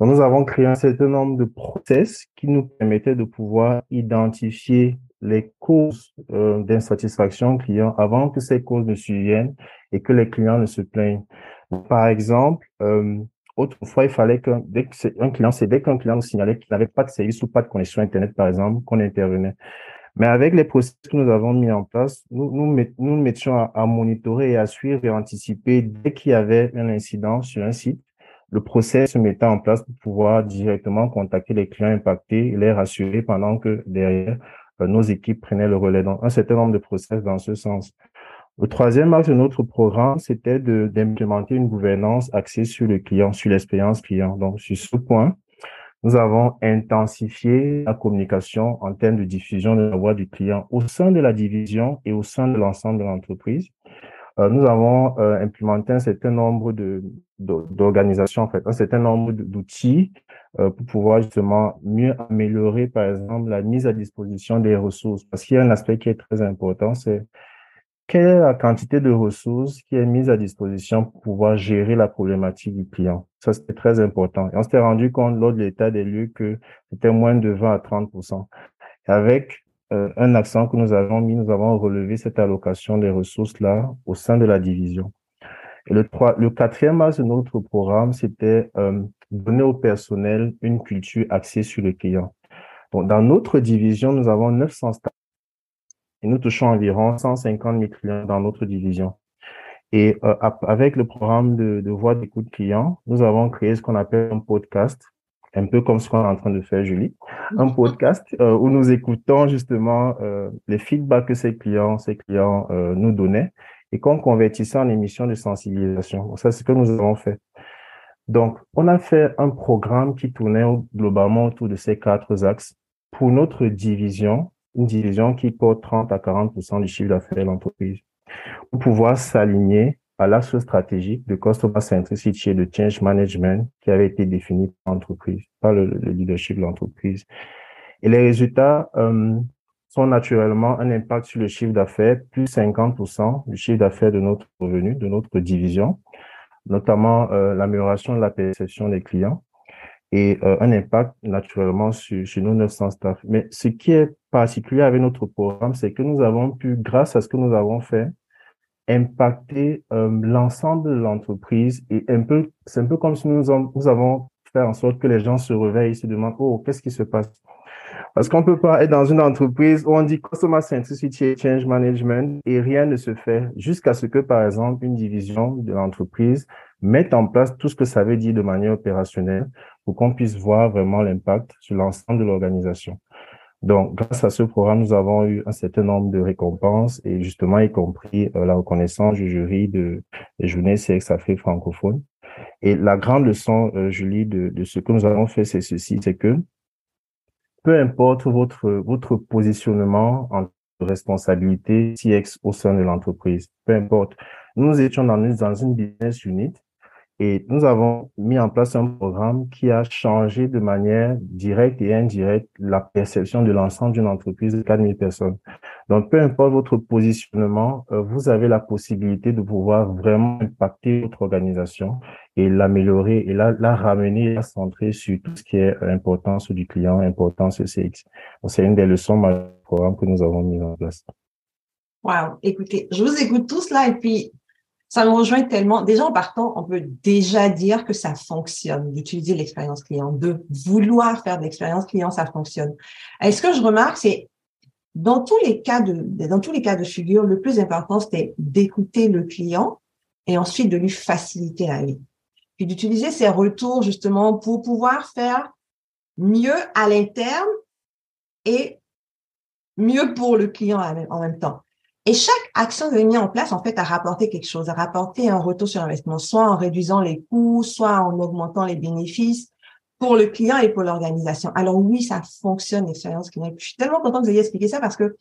Nous avons créé un certain nombre de process qui nous permettaient de pouvoir identifier les causes euh, d'insatisfaction client avant que ces causes ne surviennent et que les clients ne se plaignent. Par exemple, euh, autrefois, il fallait que dès qu'un client, c'est dès qu'un client nous signalait qu'il n'avait pas de service ou pas de connexion Internet, par exemple, qu'on intervenait. Mais avec les processus que nous avons mis en place, nous nous, nous mettions à, à, monitorer et à suivre et anticiper dès qu'il y avait un incident sur un site, le process se mettait en place pour pouvoir directement contacter les clients impactés et les rassurer pendant que derrière, euh, nos équipes prenaient le relais. Donc, un certain nombre de process dans ce sens. Le troisième axe de notre programme, c'était d'implémenter une gouvernance axée sur le client, sur l'expérience client. Donc, sur ce point, nous avons intensifié la communication en termes de diffusion de la voix du client au sein de la division et au sein de l'ensemble de l'entreprise. Euh, nous avons euh, implémenté un certain nombre de d'organisations, en fait, un certain nombre d'outils euh, pour pouvoir justement mieux améliorer, par exemple, la mise à disposition des ressources. Parce qu'il y a un aspect qui est très important, c'est quelle est la quantité de ressources qui est mise à disposition pour pouvoir gérer la problématique du client? Ça, c'était très important. Et on s'était rendu compte lors de l'état des lieux que c'était moins de 20 à 30 et Avec euh, un accent que nous avons mis, nous avons relevé cette allocation des ressources-là au sein de la division. Et le, trois, le quatrième axe de notre programme, c'était euh, donner au personnel une culture axée sur le client. Donc, dans notre division, nous avons 900 staff et nous touchons environ 150 000 clients dans notre division. Et euh, avec le programme de, de voix d'écoute client, nous avons créé ce qu'on appelle un podcast un peu comme ce qu'on est en train de faire, Julie, un podcast euh, où nous écoutons justement euh, les feedbacks que ces clients, ces clients euh, nous donnaient et qu'on convertissait en émission de sensibilisation. Ça, c'est ce que nous avons fait. Donc, on a fait un programme qui tournait globalement autour de ces quatre axes pour notre division, une division qui porte 30 à 40 du chiffre d'affaires de l'entreprise, pour pouvoir s'aligner à l'axe stratégique de Customer Centricity et de Change Management qui avait été défini par l'entreprise, par le, leadership de l'entreprise. Et les résultats euh, sont naturellement un impact sur le chiffre d'affaires, plus 50% du chiffre d'affaires de notre revenu, de notre division, notamment euh, l'amélioration de la perception des clients et euh, un impact naturellement sur, sur nos 900 staff. Mais ce qui est particulier avec notre programme, c'est que nous avons pu, grâce à ce que nous avons fait, impacter euh, l'ensemble de l'entreprise et c'est un peu comme si nous, avons fait en sorte que les gens se réveillent et se demandent, oh, qu'est-ce qui se passe? Parce qu'on peut pas être dans une entreprise où on dit Customer Centricity Change Management et rien ne se fait jusqu'à ce que, par exemple, une division de l'entreprise mette en place tout ce que ça veut dire de manière opérationnelle pour qu'on puisse voir vraiment l'impact sur l'ensemble de l'organisation. Donc, grâce à ce programme, nous avons eu un certain nombre de récompenses et justement, y compris euh, la reconnaissance du jury de, des journées CX Afrique francophone. Et la grande leçon, euh, Julie, de, de, ce que nous avons fait, c'est ceci, c'est que peu importe votre, votre positionnement en responsabilité CX au sein de l'entreprise, peu importe. Nous étions dans dans une business unit et nous avons mis en place un programme qui a changé de manière directe et indirecte la perception de l'ensemble d'une entreprise de 4000 personnes. Donc, peu importe votre positionnement, euh, vous avez la possibilité de pouvoir vraiment impacter votre organisation et l'améliorer et la, la ramener, la centrer sur tout ce qui est l'importance du client, l'importance du CX. C'est une des leçons du programme que nous avons mis en place. Wow, écoutez, je vous écoute tous là et puis ça me rejoint tellement. Déjà, en partant, on peut déjà dire que ça fonctionne d'utiliser l'expérience client, de vouloir faire de l'expérience client, ça fonctionne. Et ce que je remarque, c'est dans tous les cas de, dans tous les cas de figure, le plus important, c'était d'écouter le client et ensuite de lui faciliter la vie. Puis d'utiliser ses retours justement pour pouvoir faire mieux à l'interne et mieux pour le client en même temps. Et chaque action que mis en place, en fait, a rapporté quelque chose, a rapporté un retour sur investissement, soit en réduisant les coûts, soit en augmentant les bénéfices pour le client et pour l'organisation. Alors oui, ça fonctionne, l'expérience client. Je suis tellement contente que vous ayez expliqué ça parce que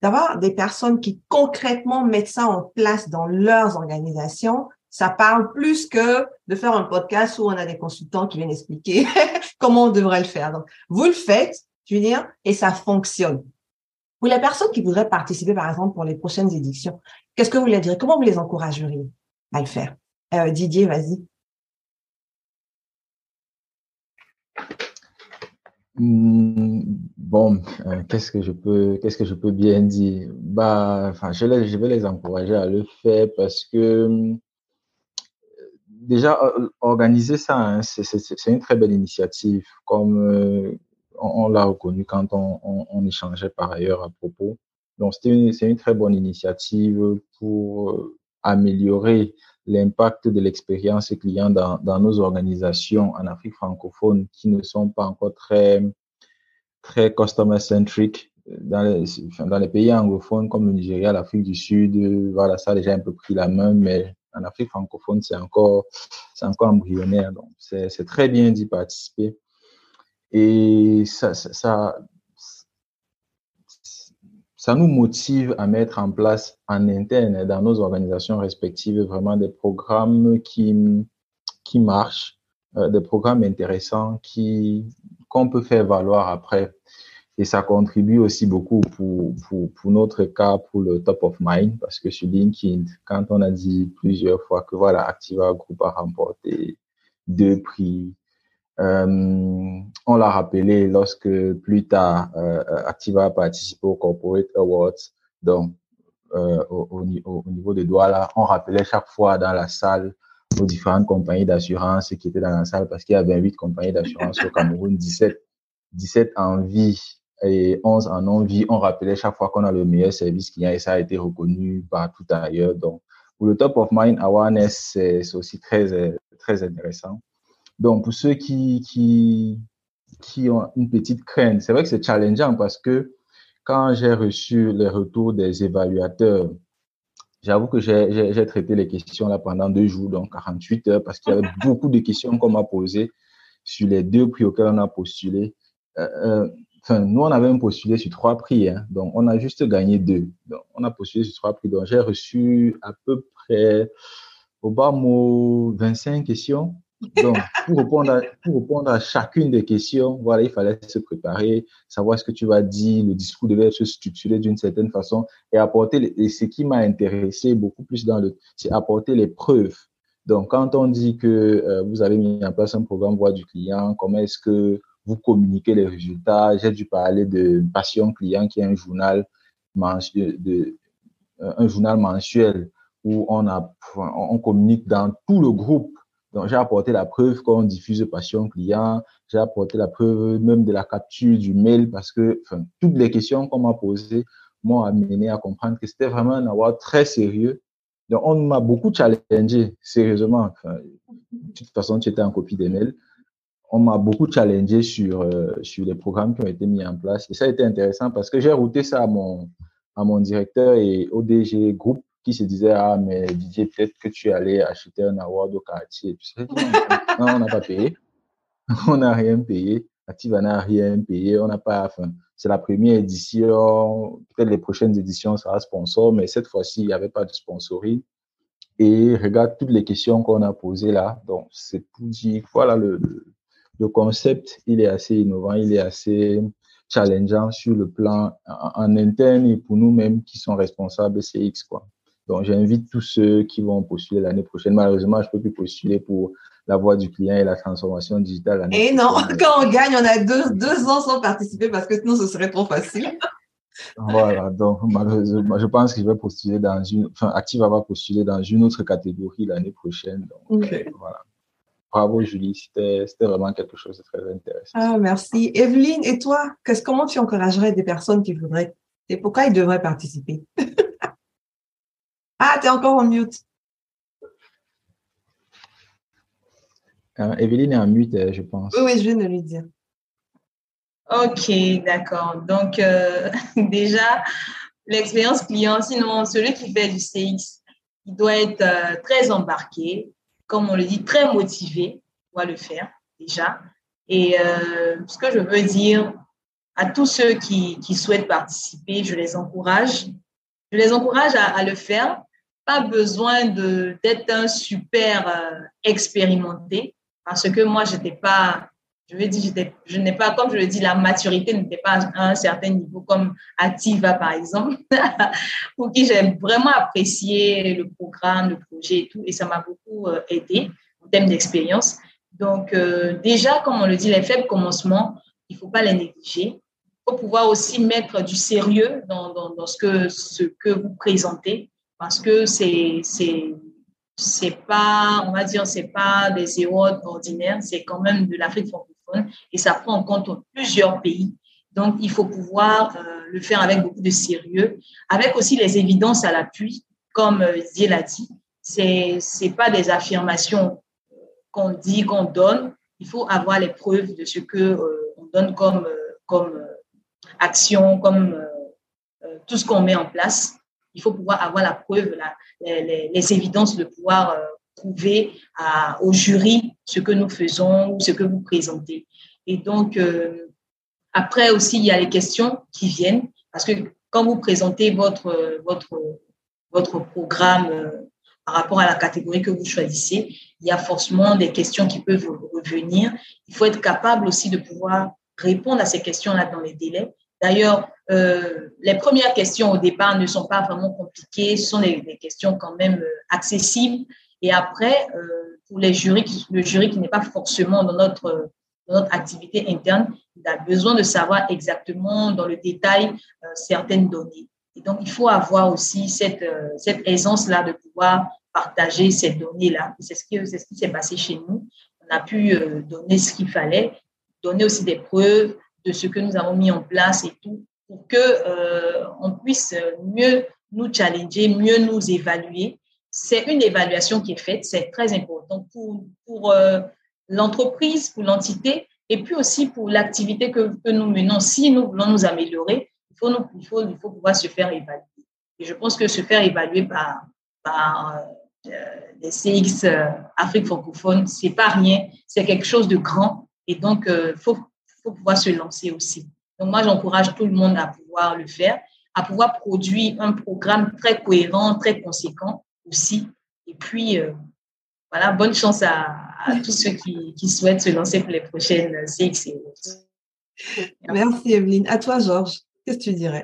d'avoir des personnes qui concrètement mettent ça en place dans leurs organisations, ça parle plus que de faire un podcast où on a des consultants qui viennent expliquer comment on devrait le faire. Donc, vous le faites, je veux dire, et ça fonctionne. Pour les personnes qui voudraient participer, par exemple, pour les prochaines éditions, qu'est-ce que vous les direz? Comment vous les encourageriez à le faire? Euh, Didier, vas-y. Hmm, bon, euh, qu'est-ce que je peux, bien dire? Bah, enfin, je, je vais les encourager à le faire parce que hmm, déjà organiser ça, hein, c'est une très belle initiative, comme euh, on, l'a reconnu quand on, on, échangeait par ailleurs à propos. Donc, c'est une, très bonne initiative pour euh, améliorer l'impact de l'expérience client dans, dans, nos organisations en Afrique francophone qui ne sont pas encore très, très customer centric. Dans les, dans les pays anglophones comme le Nigeria, l'Afrique du Sud, voilà, ça a déjà un peu pris la main, mais en Afrique francophone, c'est encore, c'est encore embryonnaire. Donc, c'est très bien d'y participer. Et ça, ça, ça nous motive à mettre en place en interne dans nos organisations respectives vraiment des programmes qui, qui marchent, euh, des programmes intéressants qui qu'on peut faire valoir après. Et ça contribue aussi beaucoup pour, pour, pour, notre cas, pour le top of mind, parce que sur LinkedIn, quand on a dit plusieurs fois que voilà, Activa Group a remporté deux prix euh, on l'a rappelé lorsque plus tard, euh, Activa a participé au Corporate Awards. Donc, euh, au, au, niveau des Douala, on rappelait chaque fois dans la salle aux différentes compagnies d'assurance qui étaient dans la salle parce qu'il y avait 28 compagnies d'assurance au Cameroun, 17, 17 en vie et 11 en non-vie. On rappelait chaque fois qu'on a le meilleur service client et ça a été reconnu partout ailleurs. Donc, pour le top of mind awareness, c'est aussi très, très intéressant. Donc, pour ceux qui, qui, qui ont une petite crainte, c'est vrai que c'est challengeant parce que quand j'ai reçu les retours des évaluateurs, j'avoue que j'ai traité les questions là pendant deux jours, donc 48 heures, parce qu'il y avait beaucoup de questions qu'on m'a posées sur les deux prix auxquels on a postulé. Euh, euh, enfin, nous, on avait postulé sur trois prix, hein, donc on a juste gagné deux. Donc, on a postulé sur trois prix. Donc, j'ai reçu à peu près, au bas mot, 25 questions. Donc, pour répondre, à, pour répondre à chacune des questions, voilà, il fallait se préparer, savoir ce que tu vas dire, le discours devait être structuré d'une certaine façon et apporter, et ce qui m'a intéressé beaucoup plus dans le, c'est apporter les preuves. Donc, quand on dit que euh, vous avez mis en place un programme voix du client, comment est-ce que vous communiquez les résultats? J'ai dû parler de Passion Client, qui est un journal mensuel, de, euh, un journal mensuel où on a, on communique dans tout le groupe donc, j'ai apporté la preuve qu'on diffuse Passion Client. J'ai apporté la preuve même de la capture du mail parce que enfin, toutes les questions qu'on m'a posées m'ont amené à comprendre que c'était vraiment un award très sérieux. Donc, on m'a beaucoup challengé, sérieusement. De toute façon, tu étais en copie des mails. On m'a beaucoup challengé sur, euh, sur les programmes qui ont été mis en place. Et ça a été intéressant parce que j'ai routé ça à mon, à mon directeur et au DG groupe qui se disait, ah, mais Didier, peut-être que tu allais acheter un award au quartier. non, on n'a pas payé. On n'a rien payé. Activa n'a rien payé. On n'a pas, enfin, c'est la première édition. Peut-être les prochaines éditions sera sponsor, mais cette fois-ci, il n'y avait pas de sponsoring. Et regarde toutes les questions qu'on a posées là. Donc, c'est pour dire, voilà, le, le concept, il est assez innovant, il est assez challengeant sur le plan en, en interne et pour nous-mêmes qui sont responsables CX, quoi. Donc, j'invite tous ceux qui vont postuler l'année prochaine. Malheureusement, je ne peux plus postuler pour la voie du client et la transformation digitale. Et non, quand on gagne, on a deux, deux ans sans participer parce que sinon, ce serait trop facile. voilà, donc malheureusement, je pense que je vais postuler dans une, enfin, Active va postuler dans une autre catégorie l'année prochaine. Donc, euh, voilà. Bravo Julie, c'était vraiment quelque chose de très intéressant. Ah, merci. Evelyne, et toi, comment tu encouragerais des personnes qui voudraient, et pourquoi ils devraient participer? Ah, tu es encore en mute. Euh, Evelyne est en mute, euh, je pense. Oui, oui, je viens de lui dire. Ok, d'accord. Donc, euh, déjà, l'expérience client, sinon, celui qui fait du CX, il doit être très embarqué, comme on le dit, très motivé pour le faire, déjà. Et ce que je veux dire à tous ceux qui, souhaitent participer, je les encourage. Je les encourage à le faire pas besoin d'être un super euh, expérimenté parce que moi j'étais pas je veux dire je n'ai pas comme je le dis la maturité n'était pas à un certain niveau comme Activa par exemple pour qui j'ai vraiment apprécié le programme le projet et tout et ça m'a beaucoup euh, aidé en termes d'expérience donc euh, déjà comme on le dit les faibles commencements il ne faut pas les négliger. Il faut pouvoir aussi mettre du sérieux dans, dans, dans ce, que, ce que vous présentez parce que c'est c'est pas, on va dire, c'est pas des érodes ordinaires, c'est quand même de l'Afrique francophone et ça prend en compte plusieurs pays. Donc, il faut pouvoir euh, le faire avec beaucoup de sérieux, avec aussi les évidences à l'appui, comme euh, Dieu l'a dit. C'est c'est pas des affirmations qu'on dit, qu'on donne. Il faut avoir les preuves de ce que euh, on donne comme comme action, comme tout ce qu'on met en place. Il faut pouvoir avoir la preuve, les, évidences de pouvoir euh, prouver au jury ce que nous faisons ou ce que vous présentez. Et donc, euh, après aussi, il y a les questions qui viennent parce que quand vous présentez votre, votre, votre programme euh, par rapport à la catégorie que vous choisissez, il y a forcément des questions qui peuvent revenir. Il faut être capable aussi de pouvoir répondre à ces questions-là dans les délais D'ailleurs, euh, les premières questions au départ ne sont pas vraiment compliquées, ce sont des, questions quand même euh, accessibles. Et après, euh, pour le jury qui n'est pas forcément dans notre, activité interne, il a besoin de savoir exactement dans le détail certaines données. Et donc, il faut avoir aussi cette, aisance-là de pouvoir partager ces données-là. C'est ce qui s'est passé chez nous. On a pu donner ce qu'il fallait, donner aussi des preuves, de ce que nous avons mis en place et tout, pour que euh, on puisse mieux nous challenger, mieux nous évaluer. C'est une évaluation qui est faite, c'est très important pour, pour euh, l'entreprise, pour l'entité, et puis aussi pour l'activité que, que, nous menons. Si nous voulons nous améliorer, il faut, nous, il faut, il faut pouvoir se faire évaluer. Et je pense que se faire évaluer par, par euh, les CX Afrique francophone, c'est pas rien, c'est quelque chose de grand. Et donc, il faut faut pouvoir se lancer aussi. Donc, moi, j'encourage tout le monde à pouvoir le faire, à pouvoir produire un programme très cohérent, très conséquent aussi. Et puis, euh, voilà, bonne chance à, tous ceux qui, qui, souhaitent se lancer pour les prochaines CX et Merci, Evelyne. À toi, Georges. Qu'est-ce que tu dirais?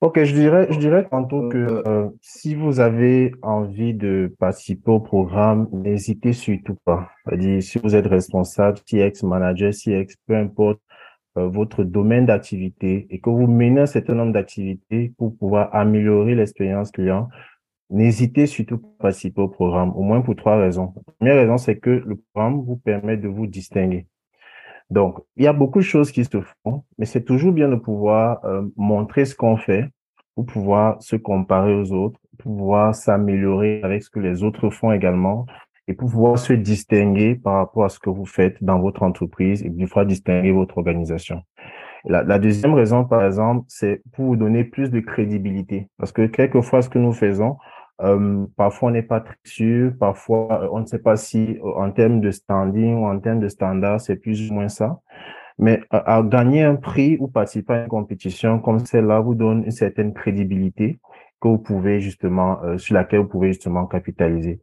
Ok, je dirais, je dirais tantôt que euh, si vous avez envie de participer au programme, n'hésitez surtout pas. C'est-à-dire, si vous êtes responsable, CX manager, CX, peu importe euh, votre domaine d'activité et que vous menez un certain nombre d'activités pour pouvoir améliorer l'expérience client, n'hésitez surtout pas à participer au programme, au moins pour trois raisons. La première raison, c'est que le programme vous permet de vous distinguer. Donc, il y a beaucoup de choses qui se font, mais c'est toujours bien de pouvoir euh, montrer ce qu'on fait pour pouvoir se comparer aux autres, pouvoir s'améliorer avec ce que les autres font également et pouvoir se distinguer par rapport à ce que vous faites dans votre entreprise et pouvoir distinguer votre organisation. La, deuxième raison, par exemple, c'est pour vous donner plus de crédibilité. Parce que quelquefois, ce que nous faisons, euh, parfois, on n'est pas très sûr. Parfois, euh, on ne sait pas si, euh, en termes de standing ou en termes de standard, c'est plus ou moins ça. Mais à, gagner un prix ou participer à une compétition comme celle-là vous donne une certaine crédibilité que vous pouvez justement, sur laquelle vous pouvez justement capitaliser.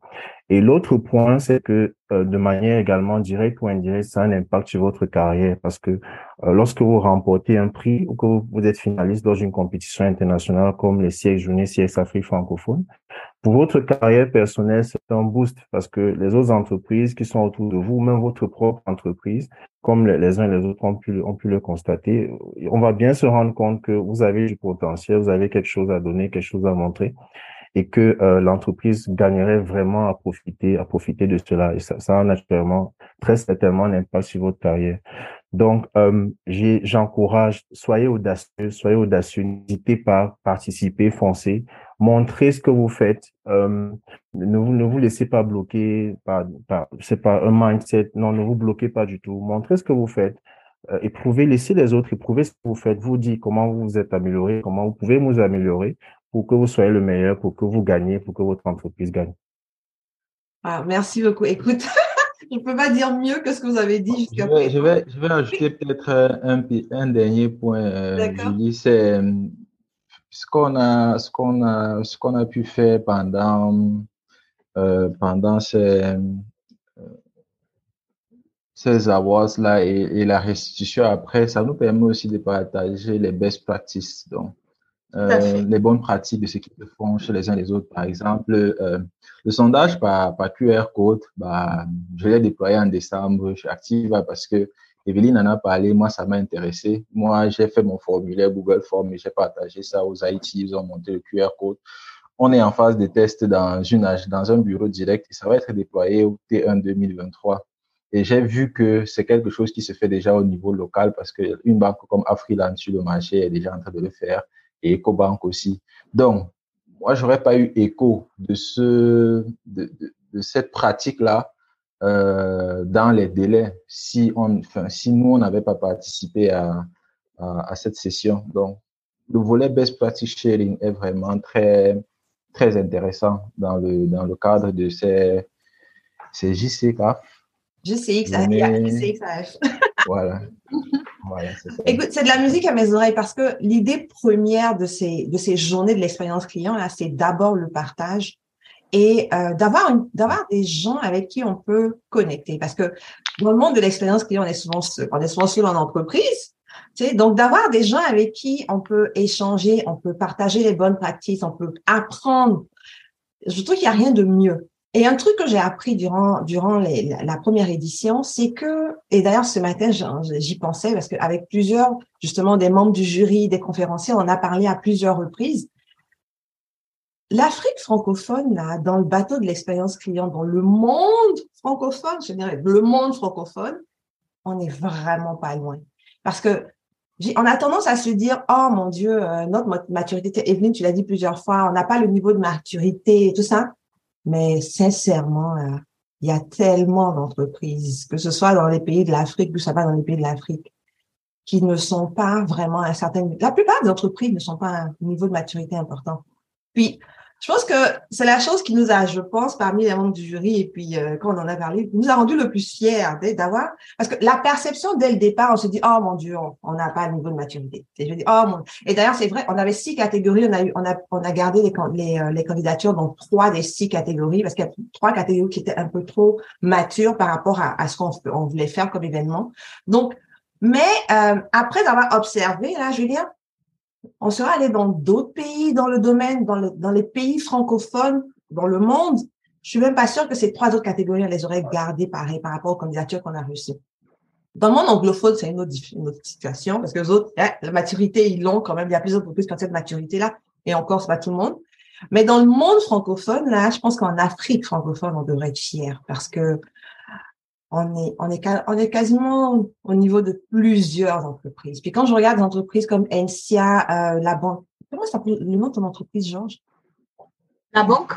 Et l'autre point, c'est que de manière également directe ou indirecte, ça a un impact sur votre carrière parce que lorsque vous remportez un prix ou que vous, êtes finaliste dans une compétition internationale comme les CX Journées CX Afrique francophone, pour votre carrière personnelle, c'est un boost parce que les autres entreprises qui sont autour de vous, même votre propre entreprise, comme les, uns et les autres ont pu, ont pu le constater, on va bien se rendre compte que vous avez du potentiel, vous avez quelque chose à donner, quelque chose à montrer et que euh, l'entreprise gagnerait vraiment à profiter, à profiter de cela. Et ça, ça a naturellement, très certainement un impact sur votre carrière. Donc, euh, j'encourage, soyez audacieux, soyez audacieux, n'hésitez pas, participer, foncer, montrez ce que vous faites. Euh, ne, vous, ne vous laissez pas bloquer par, par c'est pas un mindset. Non, ne vous bloquez pas du tout. Montrez ce que vous faites. Euh, éprouvez, laissez les autres éprouver ce que vous faites. Vous dites comment vous vous êtes amélioré, comment vous pouvez vous améliorer pour que vous soyez le meilleur, pour que vous gagnez, pour que votre entreprise gagne. Ah, merci beaucoup. Écoute, je ne peux pas dire mieux que ce que vous avez dit jusqu'à présent. Je vais, je vais ajouter peut-être un, un, dernier point, euh, Julie. C'est euh, ce qu'on a, ce qu'on a, ce qu'on a pu faire pendant, euh, pendant ces, euh, ces awards-là et, et, la restitution après, ça nous permet aussi de partager les best practices. Donc, euh, les bonnes pratiques de ce qu'ils font chez les uns les autres. Par exemple, euh, le sondage par, par QR code, bah, je l'ai déployé en décembre chez Activa parce que Evelyne en a parlé, moi, ça m'a intéressé. Moi, j'ai fait mon formulaire Google Form et j'ai partagé ça aux IT. Ils ont monté le QR code. On est en phase de test dans, une, dans un bureau direct et ça va être déployé au T1 2023. Et j'ai vu que c'est quelque chose qui se fait déjà au niveau local parce qu'une banque comme Afriland sur le marché est déjà en train de le faire et EcoBank aussi. Donc, moi, j'aurais pas eu écho de ce, de, de, cette pratique-là euh, dans les délais. Si on, enfin, si nous, on n'avait pas participé à, à, à, cette session. Donc, le volet best practice sharing est vraiment très, très intéressant dans le, dans le cadre de ces, ces JCK GCX, voilà. voilà Écoute, c'est de la musique à mes oreilles parce que l'idée première de ces, de ces journées de l'expérience client, là, c'est d'abord le partage et euh, d'avoir d'avoir des gens avec qui on peut connecter. Parce que dans le monde de l'expérience client, on est souvent seul, on est souvent seul en entreprise. Tu sais, donc d'avoir des gens avec qui on peut échanger, on peut partager les bonnes pratiques, on peut apprendre. Je trouve qu'il n'y a rien de mieux. Et un truc que j'ai appris durant durant les, la, première édition, c'est que et d'ailleurs ce matin j'y pensais parce qu'avec plusieurs justement des membres du jury, des conférenciers, on a parlé à plusieurs reprises. L'Afrique francophone là, dans le bateau de l'expérience client, dans le monde francophone, je dirais le monde francophone, on n'est vraiment pas loin. Parce que on a tendance à se dire oh mon Dieu euh, notre maturité Evelyne tu l'as dit plusieurs fois on n'a pas le niveau de maturité et tout ça mais sincèrement, il y a tellement d'entreprises, que ce soit dans les pays de l'Afrique, que ce soit dans les pays de l'Afrique, qui ne sont pas vraiment à un certain La plupart des entreprises ne sont pas à un niveau de maturité important. Puis, je pense que c'est la chose qui nous a, je pense, parmi les membres du jury, et puis euh, quand on en a parlé, nous a rendu le plus fiers d'avoir, parce que la perception dès le départ, on se dit, oh mon Dieu, on n'a pas le niveau de maturité. Et oh. Et d'ailleurs, c'est vrai, on avait six catégories, on a eu, on a, on a gardé les, euh, les candidatures dans trois des six catégories, parce qu'il y a trois catégories qui étaient un peu trop matures par rapport à, ce qu'on on voulait faire comme événement. Donc, mais euh, après avoir observé, là, dire, on serait allé dans d'autres pays dans le domaine, dans, les pays francophones, dans le monde. Je suis même pas sûre que ces trois autres catégories, on les aurait gardées pareil par rapport aux candidatures qu'on a reçues. Dans le monde anglophone, c'est une autre, situation parce que les autres, hein, la maturité, ils l'ont quand même. Il y a plusieurs entreprises qui cette maturité-là. Et encore, c'est pas tout le monde. Mais dans le monde francophone, là, je pense qu'en Afrique francophone, on devrait être fier parce que on est, on est, on est quasiment au niveau de plusieurs entreprises. Puis quand je regarde des entreprises comme NCA, euh, la banque, comment s'appelle le nom de ton entreprise, Georges? La banque?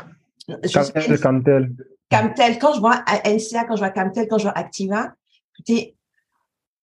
Camtel, Camtel. Camtel. Quand je vois NCA, quand je vois Camtel, quand je vois Activa, il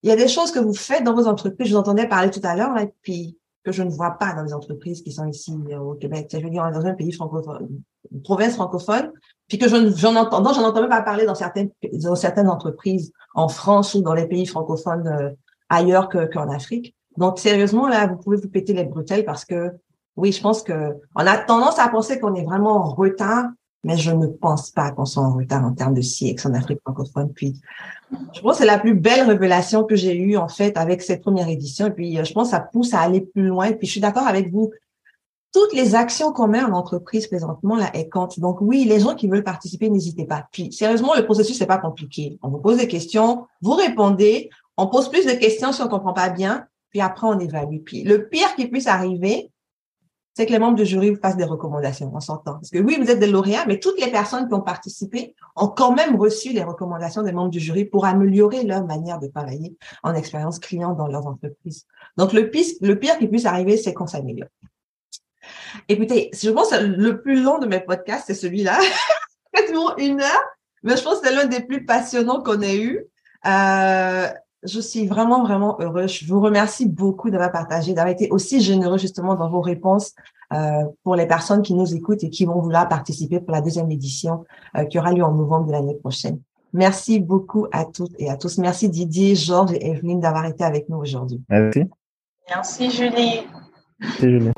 y a des choses que vous faites dans vos entreprises. Je vous entendais parler tout à l'heure, et puis que je ne vois pas dans les entreprises qui sont ici euh, au Québec. Je veux dire, dans un pays francophone, une province francophone, puis que j'en entends, j'en entends même pas parler dans certaines, dans certaines entreprises en France ou dans les pays francophones euh, ailleurs qu'en Afrique. Donc, sérieusement, là, vous pouvez vous péter les bretelles parce que, oui, je pense que on a tendance à penser qu'on est vraiment en retard, mais je ne pense pas qu'on soit en retard en termes de CX en Afrique francophone. Puis, je pense que c'est la plus belle révélation que j'ai eue, en fait, avec cette première édition. Et puis, je pense que ça pousse à aller plus loin. Puis, je suis d'accord avec vous toutes les actions qu'on met en entreprise présentement, là, elles comptent. Donc oui, les gens qui veulent participer, n'hésitez pas. Puis sérieusement, le processus c'est pas compliqué. On vous pose des questions, vous répondez, on pose plus de questions si on comprend pas bien, puis après on évalue. Puis le pire qui puisse arriver, c'est que les membres du jury vous fassent des recommandations, on s'entend. Parce que oui, vous êtes des lauréats, mais toutes les personnes qui ont participé ont quand même reçu les recommandations des membres du jury pour améliorer leur manière de travailler en expérience client dans leurs entreprises. Donc le pire, le pire qui puisse arriver, c'est qu'on s'améliore. Écoutez, je pense que le plus long de mes podcasts, c'est celui-là. Quasiment une heure. Mais je pense que c'est l'un des plus passionnants qu'on ait eu. Euh, je suis vraiment, vraiment heureuse. Je vous remercie beaucoup d'avoir partagé, d'avoir été aussi généreux justement dans vos réponses euh, pour les personnes qui nous écoutent et qui vont vouloir participer pour la deuxième édition euh, qui aura lieu en novembre de l'année prochaine. Merci beaucoup à toutes et à tous. Merci Didier, Georges et Evelyne d'avoir été avec nous aujourd'hui. Merci. Merci Julie. Merci Julie.